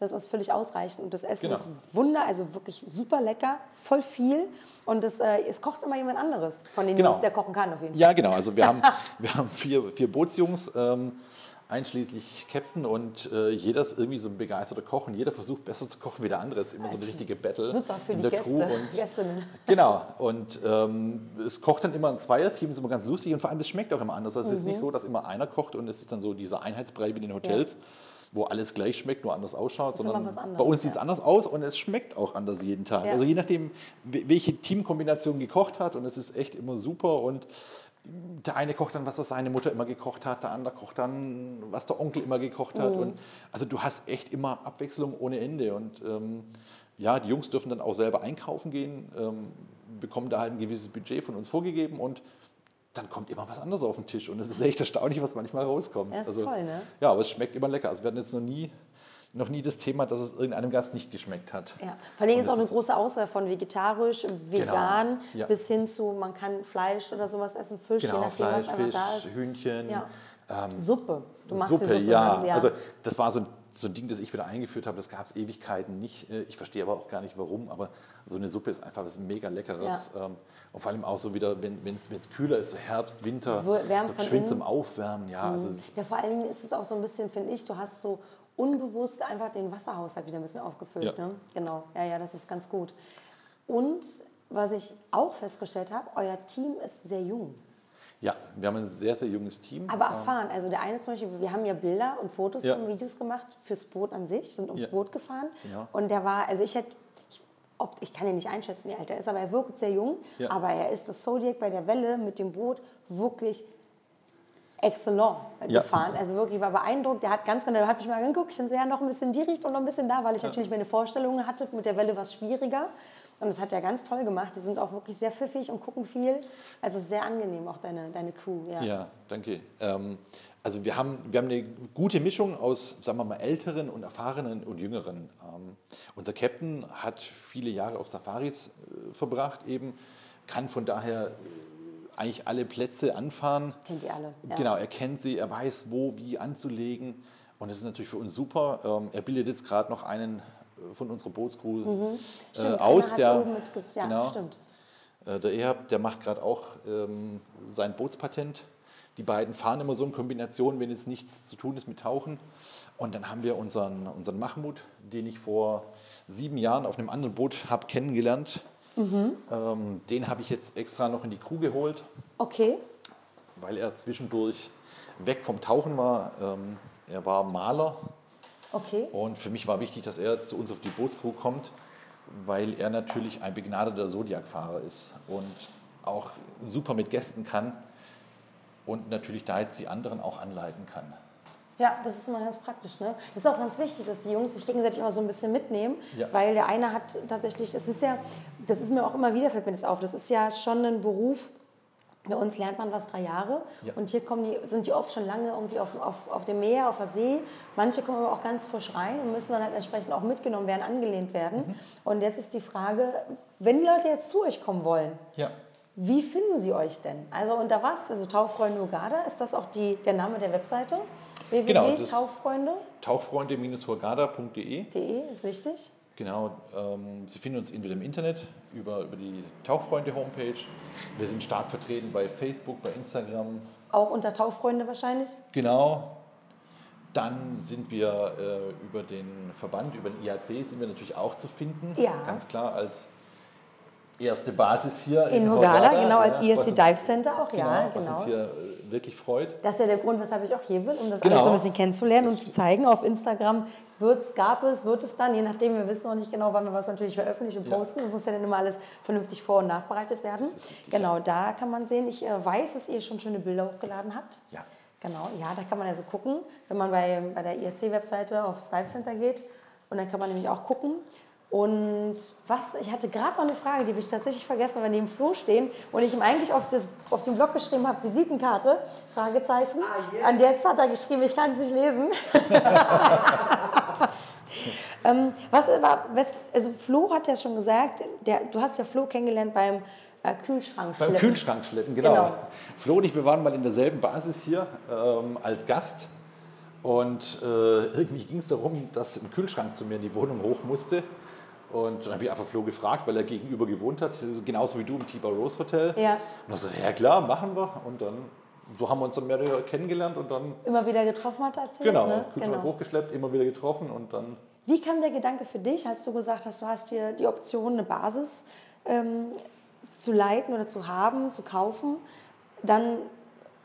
Das ist völlig ausreichend. Und das Essen Genau. ist wunder, also wirklich super lecker, voll viel. Und das, äh, es kocht immer jemand anderes von den Genau. Jungs, der kochen kann auf jeden Fall. Ja, genau. Also wir haben, wir haben vier, vier Bootsjungs. Ähm, einschließlich Captain und äh, jeder ist irgendwie so ein begeisterter Koch und jeder versucht besser zu kochen wie der andere. Es ist immer so eine richtige Battle Super für in die der Gäste, Crew. Und, Gästinnen. Genau, und ähm, es kocht dann immer ein Zweierteam, ist immer ganz lustig und vor allem es schmeckt auch immer anders. Also es ist Mhm. nicht so, dass immer einer kocht und es ist dann so dieser Einheitsbrei wie in den Hotels. Wo alles gleich schmeckt, nur anders ausschaut, sondern anderes, bei uns sieht es ja. anders aus und es schmeckt auch anders jeden Tag. Ja. Also je nachdem, we- welche Teamkombination gekocht hat und es ist echt immer super und der eine kocht dann, was seine Mutter immer gekocht hat, der andere kocht dann, was der Onkel immer gekocht hat. Und also du hast echt immer Abwechslung ohne Ende. Und ähm, ja, die Jungs dürfen dann auch selber einkaufen gehen, ähm, bekommen da halt ein gewisses Budget von uns vorgegeben und dann kommt immer was anderes auf den Tisch. Und es ist echt erstaunlich, was manchmal rauskommt. Ja, ist also, toll, ne? Ja, aber es schmeckt immer lecker. Also wir hatten jetzt noch nie, noch nie das Thema, dass es irgendeinem Gast nicht geschmeckt hat. Ja. Vor allem ist auch es eine große Auswahl von vegetarisch, vegan, Ja. bis hin zu, man kann Fleisch oder sowas essen, Fisch, je Genau, nachdem, Fleisch, was Fisch, da ist. Hühnchen. Ja. ähm, Suppe. Du machst Suppe, Suppe, ja. ne? Also das war so ein, so ein Ding, das ich wieder eingeführt habe. Das gab es Ewigkeiten nicht. Äh, Ich verstehe aber auch gar nicht, warum. Aber so eine Suppe ist einfach was mega Leckeres. Ähm, Und vor allem auch so wieder, wenn es kühler ist, so Herbst, Winter, Wärme so. Mhm. zum Aufwärmen. Ja, also es- Ja, vor allen Dingen ist es auch so ein bisschen, finde ich, du hast so unbewusst einfach den Wasserhaushalt wieder ein bisschen aufgefüllt. Ja. Ne? Genau, ja, ja, das ist ganz gut. Und was ich auch festgestellt habe, euer Team ist sehr jung. Ja, wir haben ein sehr, sehr junges Team. Aber erfahren, also der eine zum Beispiel, wir haben ja Bilder und Fotos Ja. und Videos gemacht fürs Boot an sich, sind ums Ja. Boot gefahren. Ja. Und der war, also ich hätte, ich, ob, ich kann ja nicht einschätzen, wie alt er ist, aber er wirkt sehr jung. Aber er ist das Zodiac bei der Welle mit dem Boot wirklich excellent gefahren. Also wirklich, ich war beeindruckt. Der hat ganz genau, der hat mich mal angeguckt. Ich dann so, ja, noch ein bisschen die Richtung, noch ein bisschen da, weil ich natürlich meine Vorstellungen hatte. Mit der Welle war es schwieriger. Und das hat er ganz toll gemacht. Die sind auch wirklich sehr pfiffig und gucken viel. Also sehr angenehm, auch deine, deine Crew. Ja. Ja, danke. Ähm, also wir haben, wir haben eine gute Mischung aus, sagen wir mal, älteren und erfahrenen und jüngeren. Ähm, unser Captain hat viele Jahre auf Safaris äh, verbracht eben, kann von daher äh, eigentlich alle Plätze anfahren. Kennt ihr alle. Ja. Genau, er kennt sie, er weiß, wo, wie anzulegen. Und das ist natürlich für uns super. Ähm, er bildet jetzt gerade noch einen von unserer Bootscrew äh, Mhm. Stimmt, aus, der, mit ja, genau, stimmt. äh, Der Ehab, der macht gerade auch ähm, sein Bootspatent. Die beiden fahren immer so in Kombination, wenn jetzt nichts zu tun ist mit Tauchen. Und dann haben wir unseren, unseren Mahmoud, den ich vor sieben Jahren auf einem anderen Boot habe kennengelernt. Mhm. Ähm, den habe ich jetzt extra noch in die Crew geholt, Okay. weil er zwischendurch weg vom Tauchen war. Ähm, er war Maler Okay. und für mich war wichtig, dass er zu uns auf die Bootscrew kommt, weil er natürlich ein begnadeter Zodiac-Fahrer ist und auch super mit Gästen kann und natürlich da jetzt die anderen auch anleiten kann. Ja, das ist immer ganz praktisch. Ne? Das ist auch ganz wichtig, dass die Jungs sich gegenseitig immer so ein bisschen mitnehmen, Ja. weil der eine hat tatsächlich, es ist ja, das ist mir auch immer wieder, fällt mir das auf, das ist ja schon ein Beruf, bei uns lernt man was drei Jahre Ja. und hier kommen die, sind die oft schon lange irgendwie auf, auf, auf dem Meer, auf der See. Manche kommen aber auch ganz frisch rein und müssen dann halt entsprechend auch mitgenommen werden, angelehnt werden. Mhm. Und jetzt ist die Frage, wenn die Leute jetzt zu euch kommen wollen, Ja, wie finden sie euch denn? Also unter was? Also Tauchfreunde Ugada, ist das auch die, der Name der Webseite? Genau, das- www.tauchfreunde.de tauchfreunde-hurgada.de. ist wichtig. Genau, ähm, Sie finden uns entweder im Internet über, über die Tauchfreunde-Homepage. Wir sind stark vertreten bei Facebook, bei Instagram. Auch unter Tauchfreunde wahrscheinlich. Genau. Dann sind wir äh, über den Verband, über den IAC sind wir natürlich auch zu finden. Ja. Ganz klar als erste Basis hier In in, Hurghada, genau, als ISC uns- Dive Center auch, ja, Genau, was genau. uns hier äh, wirklich freut. Das ist ja der Grund, weshalb ich auch hier bin, um das Genau. alles so ein bisschen kennenzulernen und zu zeigen. Auf Instagram wird's, gab es, wird es dann, je nachdem, wir wissen noch nicht genau, wann wir was natürlich veröffentlichen und Ja. posten. Das muss ja dann immer alles vernünftig vor- und nachbereitet werden. genau, da kann man sehen, ich äh, weiß, dass ihr schon schöne Bilder hochgeladen habt. Ja. Genau, ja, da kann man ja so gucken, wenn man bei, bei der IRC-Webseite aufs Dive Center geht. Und dann kann man nämlich auch gucken. Und was, ich hatte gerade noch eine Frage, die habe ich tatsächlich vergessen, weil wir neben Flo stehen und ich ihm eigentlich auf, das, auf den Blog geschrieben habe, Visitenkarte, Fragezeichen. An der hat er geschrieben, ich kann es nicht lesen. ähm, was was, also Flo hat ja schon gesagt, der, du hast ja Flo kennengelernt beim äh, Kühlschrank. Beim Kühlschrankschleppen, genau. Genau. Flo und ich, wir waren mal in derselben Basis hier ähm, als Gast. Und äh, irgendwie ging es darum, dass ein Kühlschrank zu mir in die Wohnung hoch musste. Und dann habe ich einfach Flo gefragt, weil er gegenüber gewohnt hat, genauso wie du im Tiber Rose Hotel. Ja. Und er so, ja klar, machen wir. Und dann so haben wir uns dann mehr kennengelernt und dann. Immer wieder getroffen hat erzählt. Genau, ne? Kühlschrank genau. hochgeschleppt, immer wieder getroffen und dann. Wie kam der Gedanke für dich, als du gesagt hast, du hast dir die Option, eine Basis ähm, zu leiten oder zu haben, zu kaufen? Dann,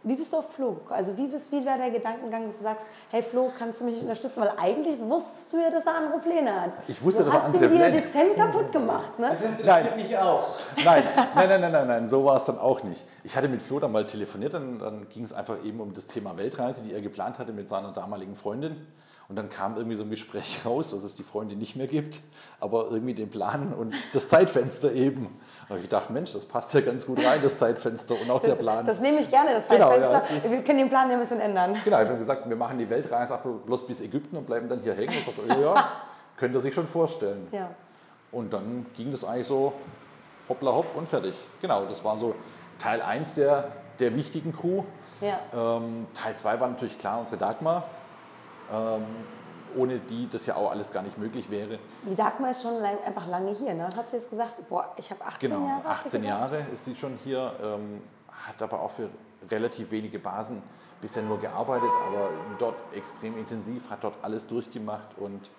wie bist du auf Flo? Also wie, bist, wie war der Gedankengang, dass du sagst, hey Flo, kannst du mich unterstützen? Weil eigentlich wusstest du ja, dass er andere Pläne hat. Ich wusste, du dass er hast andere ihm dir Pläne- dezent kaputt gemacht, ne? Das interessiert mich auch. Nein, nein, nein, nein, nein, nein, so war es dann auch nicht. Ich hatte mit Flo dann mal telefoniert, dann, dann ging es einfach eben um das Thema Weltreise, die er geplant hatte mit seiner damaligen Freundin. Und dann kam irgendwie so ein Gespräch raus, dass es die Freundin nicht mehr gibt, aber irgendwie den Plan und das Zeitfenster eben. Habe ich gedacht, Mensch, das passt ja ganz gut rein, das Zeitfenster und auch der Plan. Das nehme ich gerne, das Genau, Zeitfenster. ja, Wir können den Plan ja ein bisschen ändern. Genau, ich habe gesagt, wir machen die Weltreise bloß bis Ägypten und bleiben dann hier hängen. Und sagte, ja, könnt ihr sich schon vorstellen. Ja. Und dann ging das eigentlich so hoppla hopp und fertig. Genau, das war so Teil 1 der, der wichtigen Crew. Ja. Ähm, Teil 2 war natürlich klar unsere Dagmar, ohne die das ja auch alles gar nicht möglich wäre. Die Dagmar ist schon lang- einfach lange hier, ne? Hat sie jetzt gesagt, boah, ich habe 18 Genau, Jahre. sie 18 gesagt? Jahre ist sie schon hier, ähm, hat aber auch für relativ wenige Basen bisher nur gearbeitet, aber dort extrem intensiv, hat dort alles durchgemacht und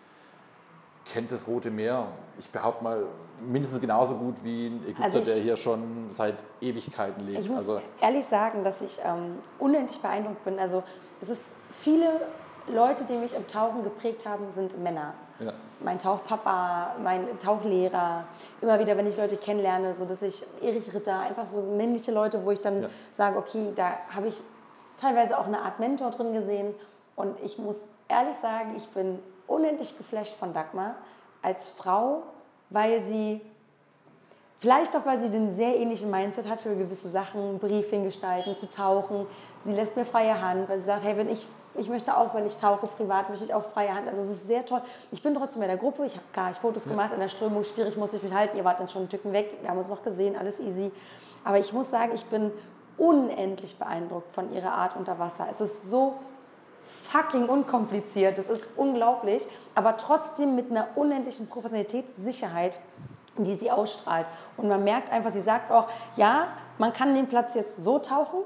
kennt das Rote Meer, ich behaupte mal, mindestens genauso gut wie ein Ägypter, Also ich- der hier schon seit Ewigkeiten lebt. Ich muss also, ehrlich sagen, dass ich ähm, unendlich beeindruckt bin. Also es ist viele Leute, die mich im Tauchen geprägt haben, sind Männer. Ja. Mein Tauchpapa, mein Tauchlehrer, immer wieder, wenn ich Leute kennenlerne, so dass ich Erich Ritter, einfach so männliche Leute, wo ich dann Ja. sage, okay, da habe ich teilweise auch eine Art Mentor drin gesehen. Und ich muss ehrlich sagen, ich bin unendlich geflasht von Dagmar als Frau, weil sie Vielleicht auch, weil sie den sehr ähnlichen Mindset hat für gewisse Sachen, Briefing gestalten, zu tauchen. Sie lässt mir freie Hand, weil sie sagt, hey, wenn ich, ich möchte auch, wenn ich tauche privat, möchte ich auch freie Hand. Also es ist sehr toll. Ich bin trotzdem in der Gruppe, ich habe gar nicht Fotos gemacht, in der Strömung schwierig, muss ich mich halten. Ihr wart dann schon ein Tücken weg, wir haben uns noch gesehen, alles easy. Aber ich muss sagen, ich bin unendlich beeindruckt von ihrer Art unter Wasser. Es ist so fucking unkompliziert. Das ist unglaublich. Aber trotzdem mit einer unendlichen Professionalität, Sicherheit, die sie ausstrahlt. Und man merkt einfach, sie sagt auch, ja, man kann den Platz jetzt so tauchen,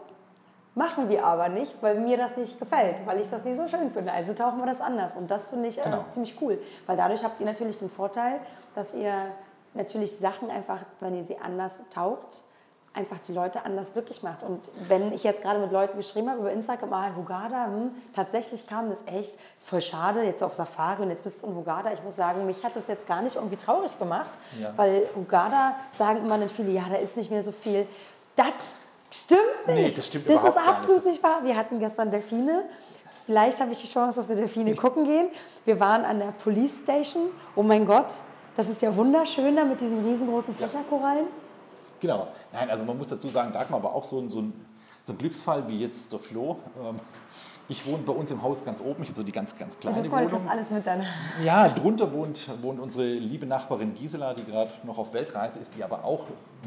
machen wir aber nicht, weil mir das nicht gefällt, weil ich das nicht so schön finde. Also tauchen wir das anders. Und das finde ich äh, Genau. ziemlich cool. Weil dadurch habt ihr natürlich den Vorteil, dass ihr natürlich Sachen einfach, wenn ihr sie anders taucht, einfach die Leute anders glücklich macht. Und wenn ich jetzt gerade mit Leuten geschrieben habe über Instagram, ah, Hugada, hm, tatsächlich kam das echt, ist voll schade, jetzt auf Safari und jetzt bist du in Hugada. Ich muss sagen, mich hat das jetzt gar nicht irgendwie traurig gemacht, Ja. weil Hugada sagen immer dann viele, ja, da ist nicht mehr so viel. Das stimmt nicht. Nee, das stimmt das ist nicht. absolut Das- nicht wahr. Wir hatten gestern Delfine. Vielleicht habe ich die Chance, dass wir Delfine gucken gehen. Wir waren an der Police Station. Oh mein Gott, das ist ja wunderschön da mit diesen riesengroßen Fächerkorallen. Genau. Nein, also man muss dazu sagen, Dagmar war auch so ein, so ein, so ein Glücksfall wie jetzt der Flo. Ähm, Ich wohne bei uns im Haus ganz oben, ich habe so die ganz, ganz kleine Du wolltest Wohnung. alles mit deiner. Ja, drunter wohnt, wohnt unsere liebe Nachbarin Gisela, die gerade noch auf Weltreise ist, die aber auch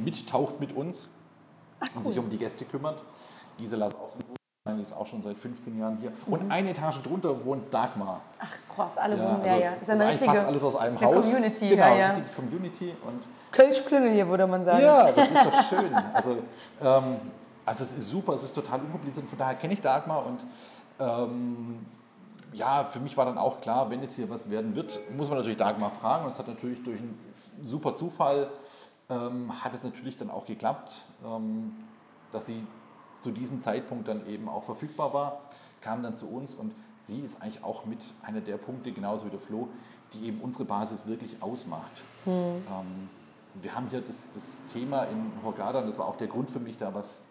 mittaucht mit uns und sich um die Gäste kümmert. Gisela ist auch ist auch schon seit 15 Jahren hier. Und eine Etage drunter wohnt Dagmar. Ach, krass, alle Ja, wohnen. also Ja, ja. Das ist das eine eigentlich richtige fast alles aus einem eine Haus. Community. Genau, ja, ja. Community. Und Kölsch-Klüngel hier, würde man sagen. ja, das ist doch schön. Also, ähm, also es ist super, es ist total unkompliziert. Von daher kenne ich Dagmar und ähm, ja, für mich war dann auch klar, wenn es hier was werden wird, muss man natürlich Dagmar fragen. Und es hat natürlich durch einen super Zufall, ähm, hat es natürlich dann auch geklappt, ähm, dass sie zu diesem Zeitpunkt dann eben auch verfügbar war, kam dann zu uns und sie ist eigentlich auch mit einer der Punkte, genauso wie der Flo, die eben unsere Basis wirklich ausmacht. Ähm, wir haben hier das, das Thema in Hurghada, und das war auch der Grund für mich, da was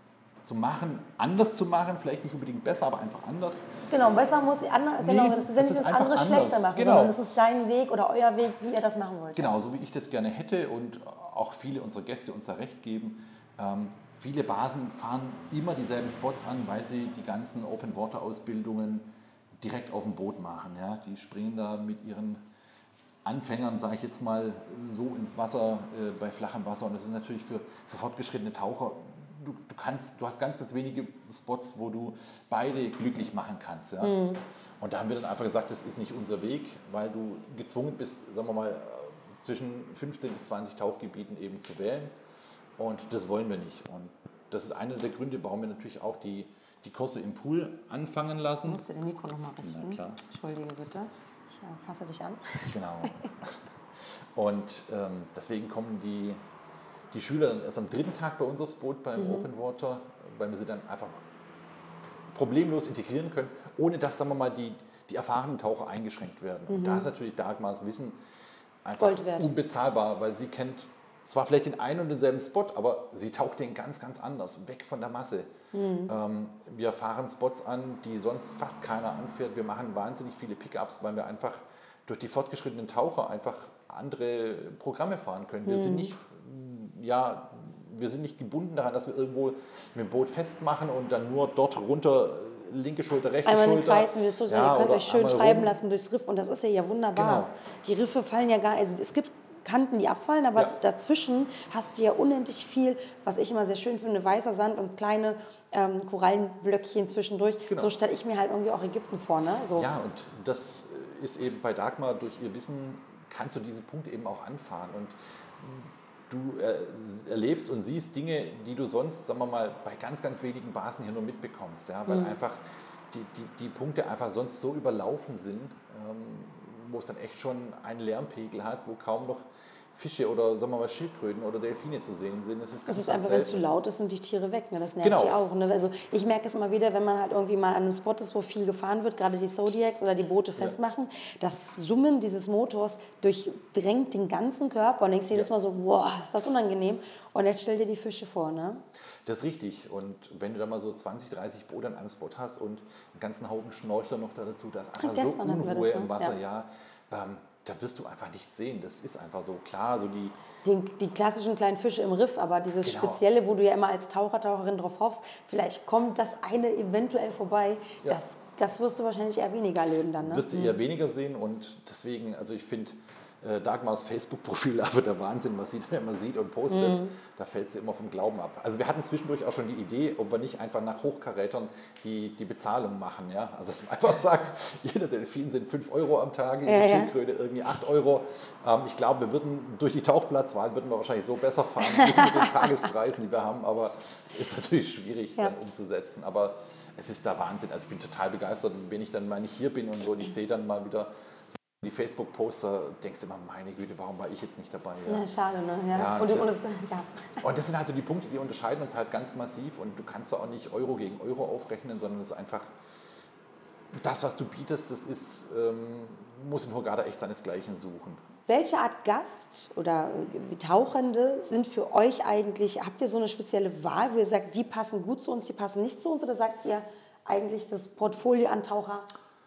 zu machen, anders zu machen, vielleicht nicht unbedingt besser, aber einfach anders. Genau, besser muss die andere, Nee, genau, das ist ja nicht das andere einfach schlechter anders. machen, Genau. sondern das ist dein Weg oder euer Weg, wie ihr das machen wollt. Genau, so wie ich das gerne hätte und auch viele unserer Gäste uns da recht geben. Ähm, viele Basen fahren immer dieselben Spots an, weil sie die ganzen Open-Water-Ausbildungen direkt auf dem Boot machen. Ja? Die springen da mit ihren Anfängern, sage ich jetzt mal, so ins Wasser, äh, bei flachem Wasser. Und das ist natürlich für, für fortgeschrittene Taucher, du, du, kannst, du hast ganz, ganz wenige Spots, wo du beide glücklich machen kannst. Ja? Und da haben wir dann einfach gesagt, das ist nicht unser Weg, weil du gezwungen bist, sagen wir mal, zwischen 15 bis 20 Tauchgebieten eben zu wählen. Und das wollen wir nicht. Und das ist einer der Gründe, warum wir natürlich auch die, die Kurse im Pool anfangen lassen. Musst du den Mikro nochmal richten? Na klar. Entschuldige bitte. Ich äh, fasse dich an. Genau. Und ähm, deswegen kommen die, die Schüler dann erst am dritten Tag bei uns aufs Boot beim Mhm. Open Water, weil wir sie dann einfach problemlos integrieren können, ohne dass, sagen wir mal, die, die erfahrenen Taucher eingeschränkt werden. Und da ist natürlich Dagmars Wissen einfach Mhm. Unbezahlbar, weil sie kennt zwar vielleicht den einen und denselben Spot, aber sie taucht den ganz, ganz anders, weg von der Masse. Mhm. Ähm, wir fahren Spots an, die sonst fast keiner anfährt. Wir machen wahnsinnig viele Pickups, weil wir einfach durch die fortgeschrittenen Taucher einfach andere Programme fahren können. Wir Mhm. sind nicht, ja, wir sind nicht gebunden daran, dass wir irgendwo mit dem Boot festmachen und dann nur dort runter linke Schulter, rechte Einmal Schulter. Kreis und wieder zurück. Ja, ihr könnt euch schön einmal treiben rum. lassen durchs Riff und das ist ja, ja wunderbar. Genau. Die Riffe fallen ja gar also es gibt Kanten, die abfallen, aber Ja. dazwischen hast du ja unendlich viel, was ich immer sehr schön finde, weißer Sand und kleine ähm, Korallenblöckchen zwischendurch. Genau. So stelle ich mir halt irgendwie auch Ägypten vor. Ne? So. Ja, und das ist eben bei Dagmar durch ihr Wissen, kannst du diese Punkte eben auch anfahren. Und du äh, erlebst und siehst Dinge, die du sonst, sagen wir mal, bei ganz, ganz wenigen Basen hier nur mitbekommst. Ja? Weil einfach die, die, die Punkte einfach sonst so überlaufen sind, ähm, wo es dann echt schon einen Lärmpegel hat, wo kaum noch Fische oder sagen wir mal Schildkröten oder Delfine zu sehen sind. Es ist, ganz, ist einfach, wenn es zu laut ist, sind die Tiere weg. Ne? Das nervt Genau. die auch. Ne? Also ich merke es immer wieder, wenn man halt irgendwie mal an einem Spot ist, wo viel gefahren wird, gerade die Zodiacs oder die Boote festmachen, das Summen dieses Motors durchdrängt den ganzen Körper und denkst jedes Ja. Mal so, boah, ist das unangenehm. Und jetzt stell dir die Fische vor, ne? Das ist richtig. Und wenn du da mal so 20, 30 Boote an einem Spot hast und einen ganzen Haufen Schnorchler noch da dazu, da ist einfach so Unruhe das, ne? im Wasser, ja, ähm, da wirst du einfach nichts sehen. Das ist einfach so klar. So die, Den, die klassischen kleinen Fische im Riff, aber dieses Genau. Spezielle, wo du ja immer als Taucher, Taucherin drauf hoffst, vielleicht kommt das eine eventuell vorbei, Ja. das, das wirst du wahrscheinlich eher weniger erleben dann. Ne? wirst du eher weniger sehen. Und deswegen, also ich finde, äh, Dagmars Facebook-Profil aber der Wahnsinn, was sie da immer sieht und postet. Mhm. Da fällt sie immer vom Glauben ab. Also wir hatten zwischendurch auch schon die Idee, ob wir nicht einfach nach Hochkarätern die, die Bezahlung machen. Ja? Also dass man einfach sagt, jeder Delfin sind 5 Euro am Tag, jede Ja, ja. Schildkröte irgendwie 8 Euro. Ähm, ich glaube, wir würden durch die Tauchplatzwahl würden wir wahrscheinlich so besser fahren mit den Tagespreisen, die wir haben. Aber es ist natürlich schwierig Ja. dann umzusetzen. Aber es ist der Wahnsinn. Also ich bin total begeistert, wenn ich dann mal nicht hier bin und so und ich sehe dann mal wieder die Facebook-Poster, denkst du immer, meine Güte, warum war ich jetzt nicht dabei? Ja, schade, ne? Ja. Ja, und, das- und es, ja. Und das sind halt so die Punkte, die unterscheiden uns halt ganz massiv und du kannst da auch nicht Euro gegen Euro aufrechnen, sondern es ist einfach das, was du bietest, das ist, ähm, muss in Hurghada echt seinesgleichen suchen. Welche Art Gast oder äh, Tauchende sind für euch eigentlich, habt ihr so eine spezielle Wahl, wo ihr sagt, die passen gut zu uns, die passen nicht zu uns? Oder sagt ihr eigentlich das Portfolio an Taucher,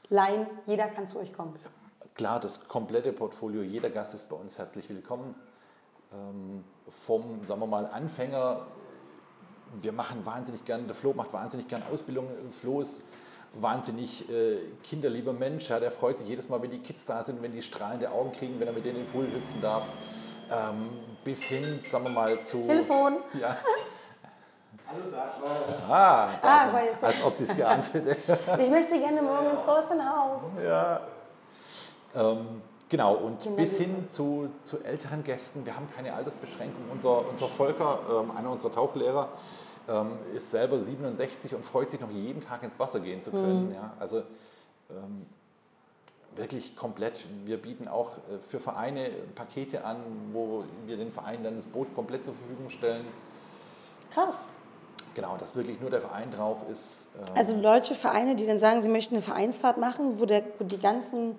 Laien, jeder kann zu euch kommen? Klar, das komplette Portfolio, jeder Gast ist bei uns herzlich willkommen. Ähm, vom, sagen wir mal, Anfänger, wir machen wahnsinnig gern, der Flo macht wahnsinnig gern Ausbildung. Flo ist wahnsinnig äh, kinderlieber Mensch, ja, der freut sich jedes Mal, wenn die Kids da sind, wenn die strahlende Augen kriegen, wenn er mit denen in den Pool hüpfen darf. Ähm, bis hin, sagen wir mal, zu... Telefon. Ja. Hallo Dagmar. Ah, Ah, da, weil es- als ob sie es geahnt hätte. Ich möchte gerne morgen ins Dolphinhaus. Ja. Ähm, genau, und bis hin zu, zu älteren Gästen. Wir haben keine Altersbeschränkung. Unser, unser Volker, ähm, einer unserer Tauchlehrer, ähm, ist selber 67 und freut sich noch jeden Tag ins Wasser gehen zu können. Mhm. Ja, also ähm, wirklich komplett. Wir bieten auch äh, für Vereine Pakete an, wo wir den Vereinen dann das Boot komplett zur Verfügung stellen. Krass. Genau, dass wirklich nur der Verein drauf ist. Ähm, Also deutsche Vereine, die dann sagen, sie möchten eine Vereinsfahrt machen, wo, der, wo die ganzen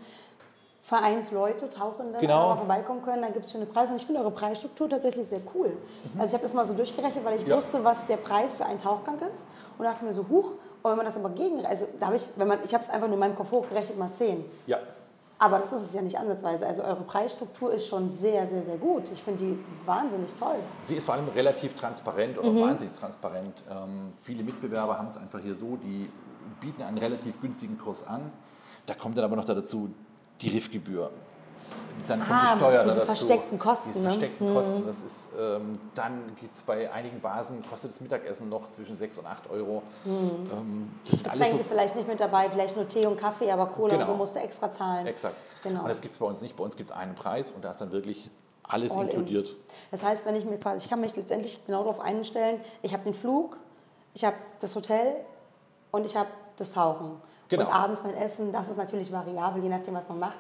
Vereinsleute, Tauchende Genau. einfach vorbeikommen können, dann gibt es schöne Preise. Und ich finde eure Preisstruktur tatsächlich sehr cool. Also ich habe das mal so durchgerechnet, weil ich Mhm. Ja. wusste, was der Preis für einen Tauchgang ist. Und dachte mir so, huch, aber wenn man das aber gegen, also da habe ich, wenn man, ich habe es einfach nur in meinem Kopf hochgerechnet mal 10. ja, Aber das ist es ja nicht ansatzweise. Also eure Preisstruktur ist schon sehr, sehr, sehr gut. Ich finde die wahnsinnig toll. Sie ist vor allem relativ transparent oder Mhm. wahnsinnig transparent. Ähm, viele Mitbewerber haben es einfach hier so, die bieten einen relativ günstigen Kurs an. Da kommt dann aber noch dazu die Riffgebühr. Dann kommt Ah, die Steuer diese dazu. versteckten Kosten, Diese ne? versteckten Kosten. Das ist, ähm, dann gibt es bei einigen Basen, kostet das Mittagessen noch zwischen 6 und 8 Euro. Ähm, das alles so. Getränke vielleicht nicht mit dabei, vielleicht nur Tee und Kaffee, aber Cola und Genau. so musst du extra zahlen. Exakt. Genau. Und das gibt es bei uns nicht. Bei uns gibt es einen Preis und da ist dann wirklich alles All in. inkludiert. Das heißt, wenn ich mir quasi, ich kann mich letztendlich genau darauf einstellen, ich habe den Flug, ich habe das Hotel und ich habe das Tauchen. Genau. Und abends mein Essen, das ist natürlich variabel, je nachdem, was man macht.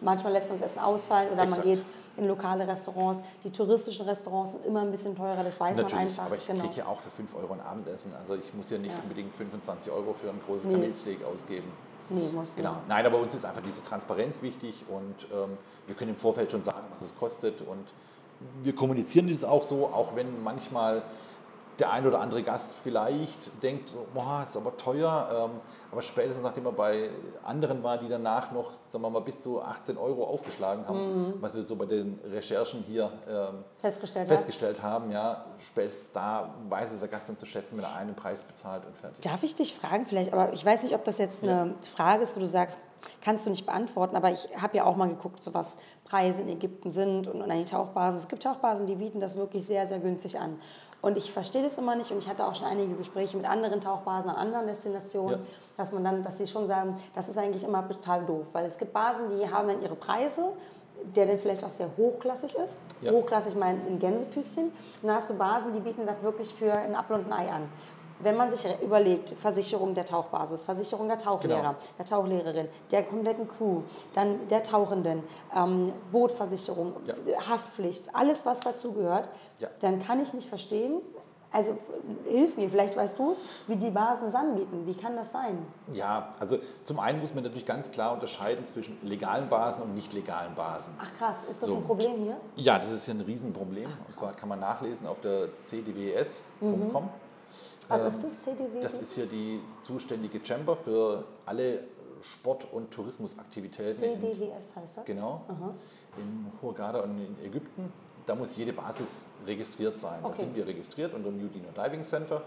Manchmal lässt man das Essen ausfallen oder Exakt. man geht in lokale Restaurants. Die touristischen Restaurants sind immer ein bisschen teurer, das weiß man Natürlich, einfach. aber ich genau. kriege ja auch für 5 Euro ein Abendessen. Also ich muss ja nicht Ja. unbedingt 25 Euro für ein großes Nee. Kamelsteak ausgeben. Nee, muss Genau. nicht. Nein, aber uns ist einfach diese Transparenz wichtig und ähm, wir können im Vorfeld schon sagen, was es kostet und wir kommunizieren dieses auch so, auch wenn manchmal der ein oder andere Gast vielleicht denkt, boah, ist aber teuer, ähm, aber spätestens nachdem er bei anderen war, die danach noch, sagen wir mal, bis zu 18 Euro aufgeschlagen haben, was wir so bei den Recherchen hier ähm, Festgestellt festgestellt haben, ja, spätestens da weiß es der Gast dann zu schätzen, wenn er einen Preis bezahlt und fertig. Darf ich dich fragen vielleicht, aber ich weiß nicht, ob das jetzt eine Frage ist, wo du sagst, kannst du nicht beantworten, aber ich habe ja auch mal geguckt, so was Preise in Ägypten sind und, und an die Tauchbasen. Es gibt Tauchbasen, die bieten das wirklich sehr, sehr günstig an. Und ich verstehe das immer nicht und ich hatte auch schon einige Gespräche mit anderen Tauchbasen an anderen Destinationen, Ja. dass man dann, dass sie schon sagen, das ist eigentlich immer total doof, weil es gibt Basen, die haben dann ihre Preise, der dann vielleicht auch sehr hochklassig ist. Ja. Hochklassig meinen in Gänsefüßchen. Und dann hast du Basen, die bieten das wirklich für ein Apfel und ein Ei an. Wenn man sich überlegt, Versicherung der Tauchbasis, Versicherung der Tauchlehrer, Genau. der Tauchlehrerin, der kompletten Crew, dann der Tauchenden, ähm, Bootversicherung, Ja. Haftpflicht, alles was dazu gehört, Ja. dann kann ich nicht verstehen, also hilf mir, vielleicht weißt du es, wie die Basen es anbieten. Wie kann das sein? Ja, also zum einen muss man natürlich ganz klar unterscheiden zwischen legalen Basen und nicht legalen Basen. Ach krass, ist das So. ein Problem hier? Ja, das ist hier ein Riesenproblem. Und zwar kann man nachlesen auf der cdws.com. Was Ähm, ist das, CDW? Das ist hier die zuständige Chamber für alle Sport- und Tourismusaktivitäten. CDWS heißt das? Genau. In Hurghada und in Ägypten. Da muss jede Basis registriert sein. Da Okay. sind wir registriert unter New Dino Diving Center.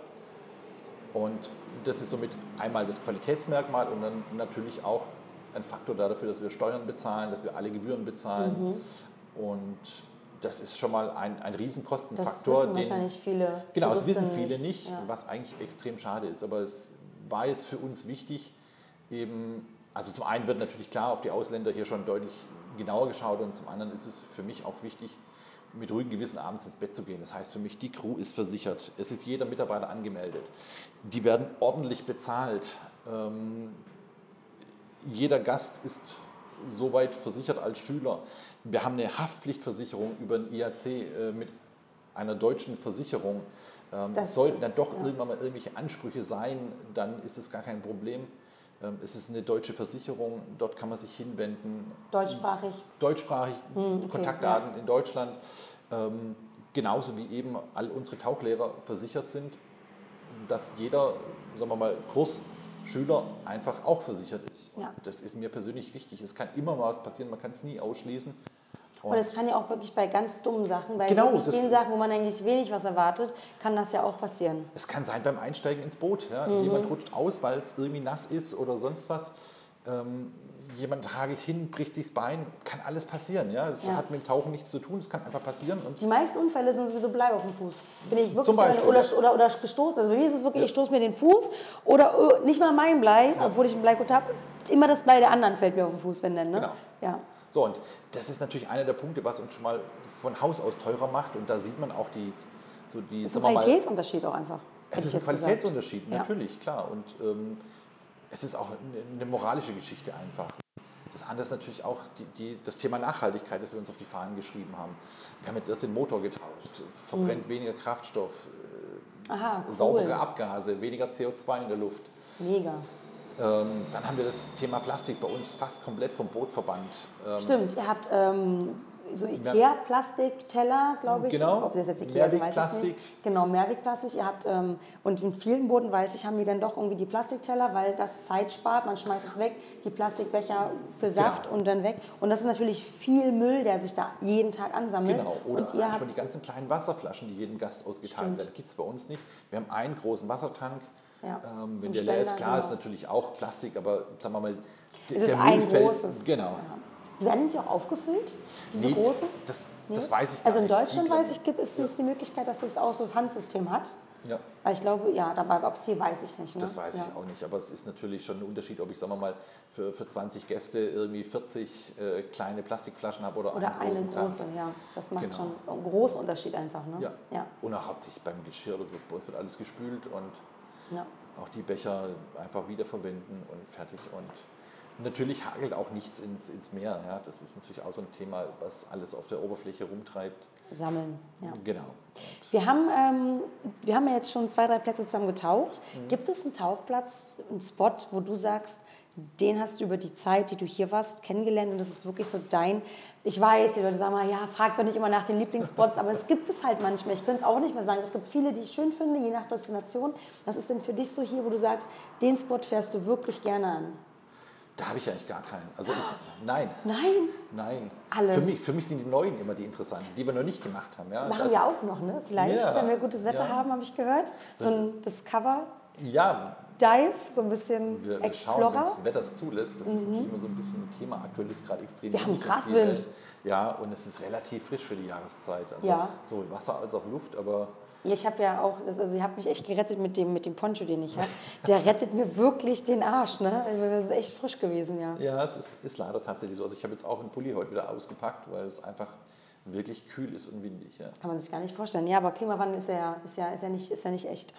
Und das ist somit einmal das Qualitätsmerkmal und dann natürlich auch ein Faktor dafür, dass wir Steuern bezahlen, dass wir alle Gebühren bezahlen. Und das ist schon mal ein, ein Das Riesenkostenfaktor. wissen wahrscheinlich viele Genau, das wissen viele nicht, Ja. was eigentlich extrem schade ist. Aber es war jetzt für uns wichtig, eben, also zum einen wird natürlich klar auf die Ausländer hier schon deutlich genauer geschaut und zum anderen ist es für mich auch wichtig, mit ruhigem Gewissen abends ins Bett zu gehen. Das heißt für mich, die Crew ist versichert. Es ist jeder Mitarbeiter angemeldet. Die werden ordentlich bezahlt. Ähm, jeder Gast ist soweit versichert als Schüler. Wir haben eine Haftpflichtversicherung über den IAC äh, mit einer deutschen Versicherung. Ähm, Das sollten dann ist, doch ja. irgendwann mal irgendwelche Ansprüche sein, dann ist es gar kein Problem. Ähm, es ist eine deutsche Versicherung, dort kann man sich hinwenden. Deutschsprachig. Deutschsprachig, Hm, okay, Kontaktdaten in Deutschland. Ähm, genauso wie eben all unsere Tauchlehrer versichert sind, dass jeder, sagen wir mal, Kursschüler einfach auch versichert ist. Ja. Das ist mir persönlich wichtig. Es kann immer mal was passieren, man kann es nie ausschließen. Und es kann ja auch wirklich bei ganz dummen Sachen, bei Genau, das- den Sachen, wo man eigentlich wenig was erwartet, kann das ja auch passieren. Es kann sein beim Einsteigen ins Boot. Ja? Mhm. Jemand rutscht aus, weil es irgendwie nass ist oder sonst was. Ähm, jemand hagelt hin, bricht sich das Bein. Kann alles passieren. Ja? Das Ja. hat mit dem Tauchen nichts zu tun. Es kann einfach passieren. Und Die meisten Unfälle sind sowieso Blei auf dem Fuß. Bin ich wirklich Zum Beispiel, oder, ja. oder, oder gestoßen. Also bei mir ist es wirklich, ich stoße mir den Fuß oder äh, nicht mal mein Blei, obwohl ich einen Bleigurt habe. Immer das Blei der anderen fällt mir auf den Fuß, wenn denn. Ne? Genau. Ja. So, und das ist natürlich einer der Punkte, was uns schon mal von Haus aus teurer macht. Und da sieht man auch die, so die Ist ein Qualitätsunterschied auch einfach. Es ist ein. Qualitätsunterschied, Ja. natürlich, klar. Und ähm, es ist auch eine, moralische Geschichte einfach. Das andere ist natürlich auch die, die, das Thema Nachhaltigkeit, das wir uns auf die Fahnen geschrieben haben. Wir haben jetzt erst den Motor getauscht, verbrennt weniger Kraftstoff, äh, Aha, cool. saubere Abgase, weniger CO2 in der Luft. Mega. Ähm, dann haben wir das Thema Plastik bei uns fast komplett vom Boot verbannt. Ähm, Stimmt, ihr habt ähm, so Ikea-Plastikteller, glaube ich. Genau. Ob das jetzt Ikea ist, weiß ich nicht. Genau, Mehrwegplastik. Ihr habt, ähm, und in vielen Booten, weiß ich, haben die dann doch irgendwie die Plastikteller, weil das Zeit spart. Man schmeißt es weg, die Plastikbecher für Saft Genau. und dann weg. Und das ist natürlich viel Müll, der sich da jeden Tag ansammelt. Genau, oder und ihr manchmal habt, die ganzen kleinen Wasserflaschen, die jedem Gast ausgeteilt werden. gibt es bei uns nicht. Wir haben einen großen Wassertank. Ja, ähm, wenn der leer ist, klar, ist genau. natürlich auch Plastik, aber sagen wir mal, der, es ist der ein Müll fällt- großes. Genau. Ja. Die werden nicht auch aufgefüllt, diese Nee, großen? Das, Nee? das weiß ich gar Also in. Deutschland weiß ich, gibt es ist die Möglichkeit, dass das auch so ein Pfandsystem hat. Ja, Aber ich glaube, ja, dabei, ob es hier weiß ich nicht. Ne? das weiß ja. ich auch nicht. Aber es ist natürlich schon ein Unterschied, ob ich, sagen wir mal, für, für 20 Gäste irgendwie 40 äh, kleine Plastikflaschen habe oder, Oder einen eine große, Tank. ja. Das macht Genau. schon einen großen Unterschied einfach. Ne? Ja. ja. Und auch hauptsächlich beim Geschirr oder sowas. Bei uns wird alles gespült und Ja. Auch die Becher einfach wiederverwenden und fertig. Und natürlich hagelt auch nichts ins, ins Meer. Ja. Das ist natürlich auch so ein Thema, was alles auf der Oberfläche rumtreibt. Sammeln, ja. Genau. Wir haben, ähm, wir haben ja jetzt schon zwei, drei Plätze zusammen getaucht. Gibt es einen Tauchplatz, einen Spot, wo du sagst, den hast du über die Zeit, die du hier warst, kennengelernt und das ist wirklich so dein. Ich weiß, die Leute sagen mal, ja, frag doch nicht immer nach den Lieblingsspots, aber es gibt es halt manchmal. Ich könnte es auch nicht mehr sagen. Es gibt viele, die ich schön finde, je nach Destination. Was ist denn für dich so hier, wo du sagst, den Spot fährst du wirklich gerne an? Da habe ich eigentlich gar keinen. Also ich, nein. Nein, Nein. Alles. Für mich, für mich sind die neuen immer die interessanten, die wir noch nicht gemacht haben. Ja, machen Das- wir auch noch, ne? Vielleicht, Ja. wenn wir gutes Wetter Ja. haben, habe ich gehört. So ein Discover Ja, Dive, so ein bisschen wir, wir schauen, wenn Explorer. das Wetter es zulässt. Das ist natürlich immer so ein bisschen ein Thema. Aktuell ist gerade extrem Wir haben krass Wind. Ja, und es ist relativ frisch für die Jahreszeit. Also Ja. sowohl Wasser als auch Luft, aber ich habe ja auch, das, also ich habe mich echt gerettet mit dem, mit dem Poncho, den ich habe. Der rettet mir wirklich den Arsch, ne? Also Das ist echt frisch gewesen, ja. ja, es ist, ist leider tatsächlich so. Also ich habe jetzt auch einen Pulli heute wieder ausgepackt, weil es einfach wirklich kühl ist und windig. Ja. Kann man sich gar nicht vorstellen. Ja, aber Klimawandel ist ja, ist ja, ist ja, nicht, ist ja nicht echt.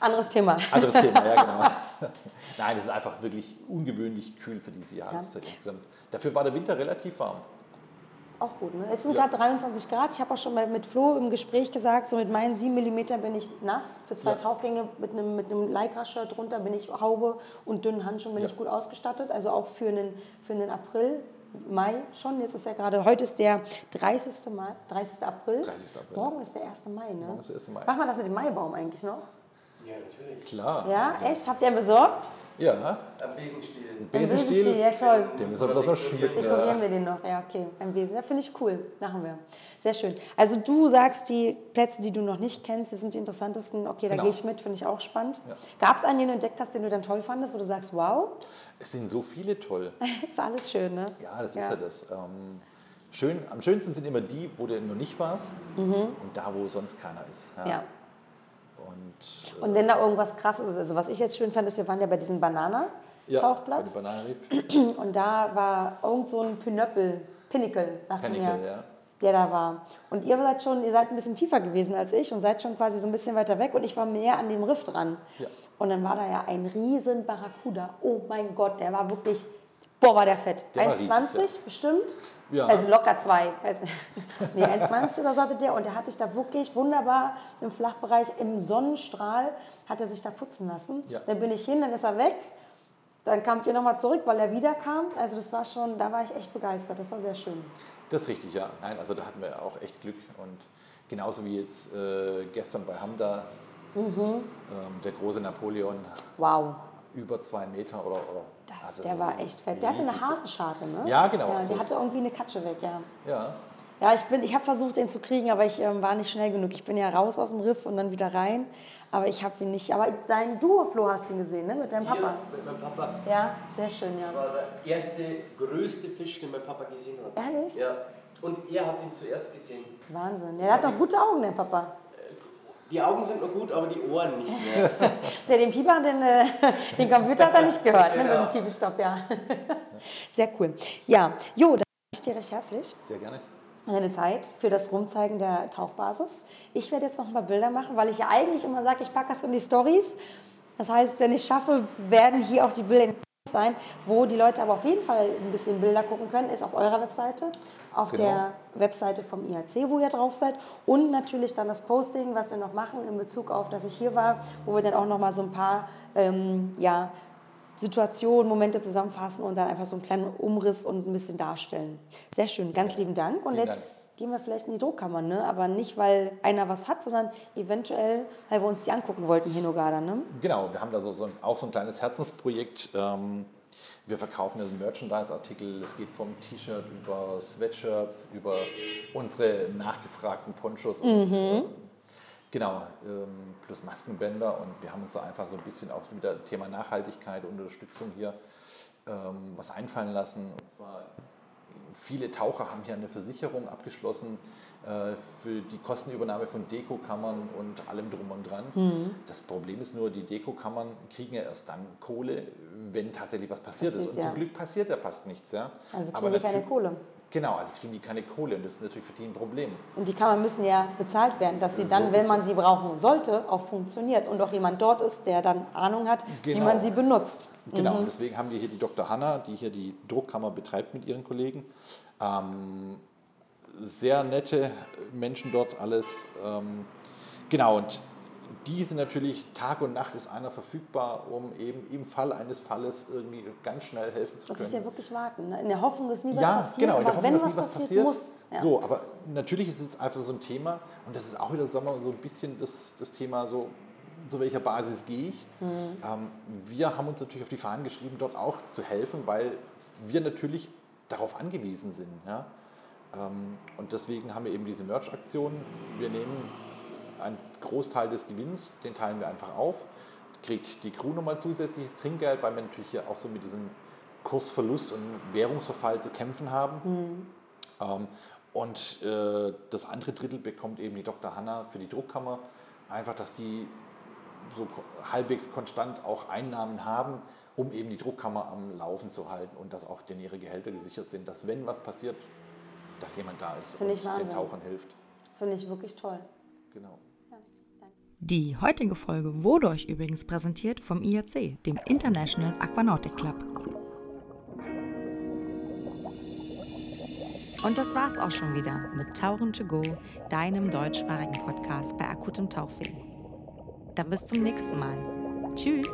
Anderes Thema. Anderes Thema, ja genau. Nein, es ist einfach wirklich ungewöhnlich kühl für diese Jahreszeit insgesamt. Dafür war der Winter relativ warm. Auch gut, ne? Jetzt sind gerade 23 Grad. Ich habe auch schon mal mit Flo im Gespräch gesagt, so mit meinen 7 mm bin ich nass. Für zwei Ja. Tauchgänge mit einem, mit einem Lycra-Shirt drunter bin ich Haube und dünnen Handschuhen bin Ja. ich gut ausgestattet. Also auch für einen, für einen April, Mai schon. Jetzt ist ja gerade, heute ist der 30. Mai, 30. April. 30. April. Morgen ist der 1. Mai, ne? Morgen ist der 1. Mai. Macht man das mit dem Maibaum eigentlich noch? Ja, natürlich. Klar. Ja, echt? Habt ihr besorgt? Ja, Am Besenstiel. Besenstiel, Ja, toll. den müssen wir bloß noch schmücken. Dekorieren Ja. wir den noch. Ja, okay. Ein Wesen. Ja, finde ich cool. Machen wir. Sehr schön. Also du sagst, die Plätze, die du noch nicht kennst, die sind die interessantesten. Okay, da Genau. gehe ich mit, finde ich auch spannend. Ja. Gab es einen, den du entdeckt hast, den du dann toll fandest, wo du sagst, wow, Es sind so viele toll. ist alles schön, ne? Ja, das ist ja das. Ähm, schön, am schönsten sind immer die, wo du noch nicht warst und da, wo sonst keiner ist. Mhm. Ja. Und Und wenn da irgendwas krasses ist, also was ich jetzt schön fand, ist, wir waren ja bei diesem ja, bei Banana-Tauchplatz dem Bananenriff. und da war irgend so ein Pinöppel, Pinnacle, man Pinnacle, ja, ja. der da war. Und ihr seid schon, ihr seid ein bisschen tiefer gewesen als ich und seid schon quasi so ein bisschen weiter weg und ich war mehr an dem Riff dran. Ja. Und dann war da ja ein riesen Barracuda. Oh mein Gott, der war wirklich, boah, war der fett. Der war 1,20 riesig, bestimmt. Ja. Also locker zwei. Also, nee, 1,20 oder so hatte der. Und der hat sich da wirklich wunderbar im Flachbereich, im Sonnenstrahl, hat er sich da putzen lassen. Ja. Dann bin ich hin, dann ist er weg. Dann kamt ihr nochmal zurück, weil er wieder kam. Also das war schon, da war ich echt begeistert. Das war sehr schön. Das ist richtig, ja. Nein, also da hatten wir auch echt Glück. Und genauso wie jetzt äh, gestern bei Hamda, Mhm. ähm, der große Napoleon, Wow. Über zwei Meter oder. oder Das, also der war echt fett. Der hatte eine. Hasenscharte, ne? Ja, genau. Ja, Also der das- hatte irgendwie eine Katsche weg, ja. Ja, Ja, ich, bin- ich habe versucht, den zu kriegen, aber ich ähm, war nicht schnell genug. Ich bin ja raus aus dem Riff und dann wieder rein. Aber ich habe ihn nicht. Aber dein Duo-Flo hast du ihn gesehen, ne? Mit deinem Papa. Hier mit meinem Papa. Ja, sehr schön, ja. war der erste, größte Fisch, den mein Papa gesehen hat. Ehrlich? Ja. Und er hat ihn zuerst gesehen. Wahnsinn. Der hat doch gute Augen, der Papa. Die Augen sind noch gut, aber die Ohren nicht mehr. Der den Pieper, den, äh, den Computer hat er nicht gehört, ne? Mit Genau. dem tiefen Stopp, ja. Sehr cool. Ja, Jo, dann danke ich dir recht herzlich. sehr gerne. für deine Zeit für das Rumzeigen der Tauchbasis. Ich werde jetzt noch ein paar Bilder machen, weil ich ja eigentlich immer sage, ich packe das in die Stories. Das heißt, wenn ich es schaffe, werden hier auch die Bilder in den Stories sein. Wo die Leute aber auf jeden Fall ein bisschen Bilder gucken können, ist auf eurer Webseite, auf Genau. der Webseite vom IAC, wo ihr drauf seid und natürlich dann das Posting, was wir noch machen in Bezug auf, dass ich hier war, wo wir dann auch noch mal so ein paar ähm, ja, Situationen, Momente zusammenfassen und dann einfach so einen kleinen Umriss und ein bisschen darstellen. Sehr schön, ganz lieben Dank. Und Vielen jetzt gehen wir vielleicht in die Druckkammer, ne? aber nicht, weil einer was hat, sondern eventuell, weil wir uns die angucken wollten hier in Nogada. Ne? Genau, wir haben da so, so ein, auch so ein kleines Herzensprojekt. Ähm, wir verkaufen also Merchandise-Artikel. Es geht vom T-Shirt über Sweatshirts, über unsere nachgefragten Ponchos und ähm, genau, ähm, plus Maskenbänder. Und wir haben uns da einfach so ein bisschen auch wieder Thema Nachhaltigkeit und Unterstützung hier ähm, was einfallen lassen. Und zwar viele Taucher haben hier eine Versicherung abgeschlossen äh, für die Kostenübernahme von Dekokammern und allem drum und dran. Mhm. Das Problem ist nur, die Dekokammern kriegen ja erst dann Kohle, wenn tatsächlich was passiert, Passiert, ist. Und ja. zum Glück passiert ja fast nichts. Ja. Also Aber kriegen wir keine natür- Kohle. Genau, also kriegen die keine Kohle und das ist natürlich für die ein Problem. Und die Kammern müssen ja bezahlt werden, dass sie So dann, wenn ist man sie brauchen sollte, auch funktioniert und auch jemand dort ist, der dann Ahnung hat, wie Genau. man sie benutzt. Genau, und deswegen haben wir hier die Dr. Hanna, die hier die Druckkammer betreibt mit ihren Kollegen. Ähm, sehr nette Menschen dort alles. Ähm, genau, und die sind natürlich Tag und Nacht ist einer verfügbar, um eben im Fall eines Falles irgendwie ganz schnell helfen zu Das können. ist ja wirklich warten. Ne? In der Hoffnung, dass nie was ja, passiert. genau, in der Hoffnung, wenn dass was nie was passiert, muss. Ja. So, aber natürlich ist es einfach so ein Thema und das ist auch wieder, so ein bisschen das, das Thema so, zu welcher Basis gehe ich. Mhm. Ähm, wir haben uns natürlich auf die Fahnen geschrieben, dort auch zu helfen, weil wir natürlich darauf angewiesen sind. Ja? Ähm, und deswegen haben wir eben diese Merch-Aktion. Wir nehmen einen Großteil des Gewinns, den teilen wir einfach auf, kriegt die Crew nochmal zusätzliches Trinkgeld, weil wir natürlich hier auch so mit diesem Kursverlust und Währungsverfall zu kämpfen haben. Ähm, und äh, das andere Drittel bekommt eben die Dr. Hanna für die Druckkammer, einfach, dass die so halbwegs konstant auch Einnahmen haben, um eben die Druckkammer am Laufen zu halten und dass auch denn ihre Gehälter gesichert sind, dass wenn was passiert, dass jemand da ist Finde und ich Wahnsinn. den Tauchern hilft. Finde ich wirklich toll. Genau. Die heutige Folge wurde euch übrigens präsentiert vom IAC, dem International Aquanautic Club. Und das war's auch schon wieder mit Tauchen to go, deinem deutschsprachigen Podcast bei akutem Tauchweh. Dann bis zum nächsten Mal. Tschüss!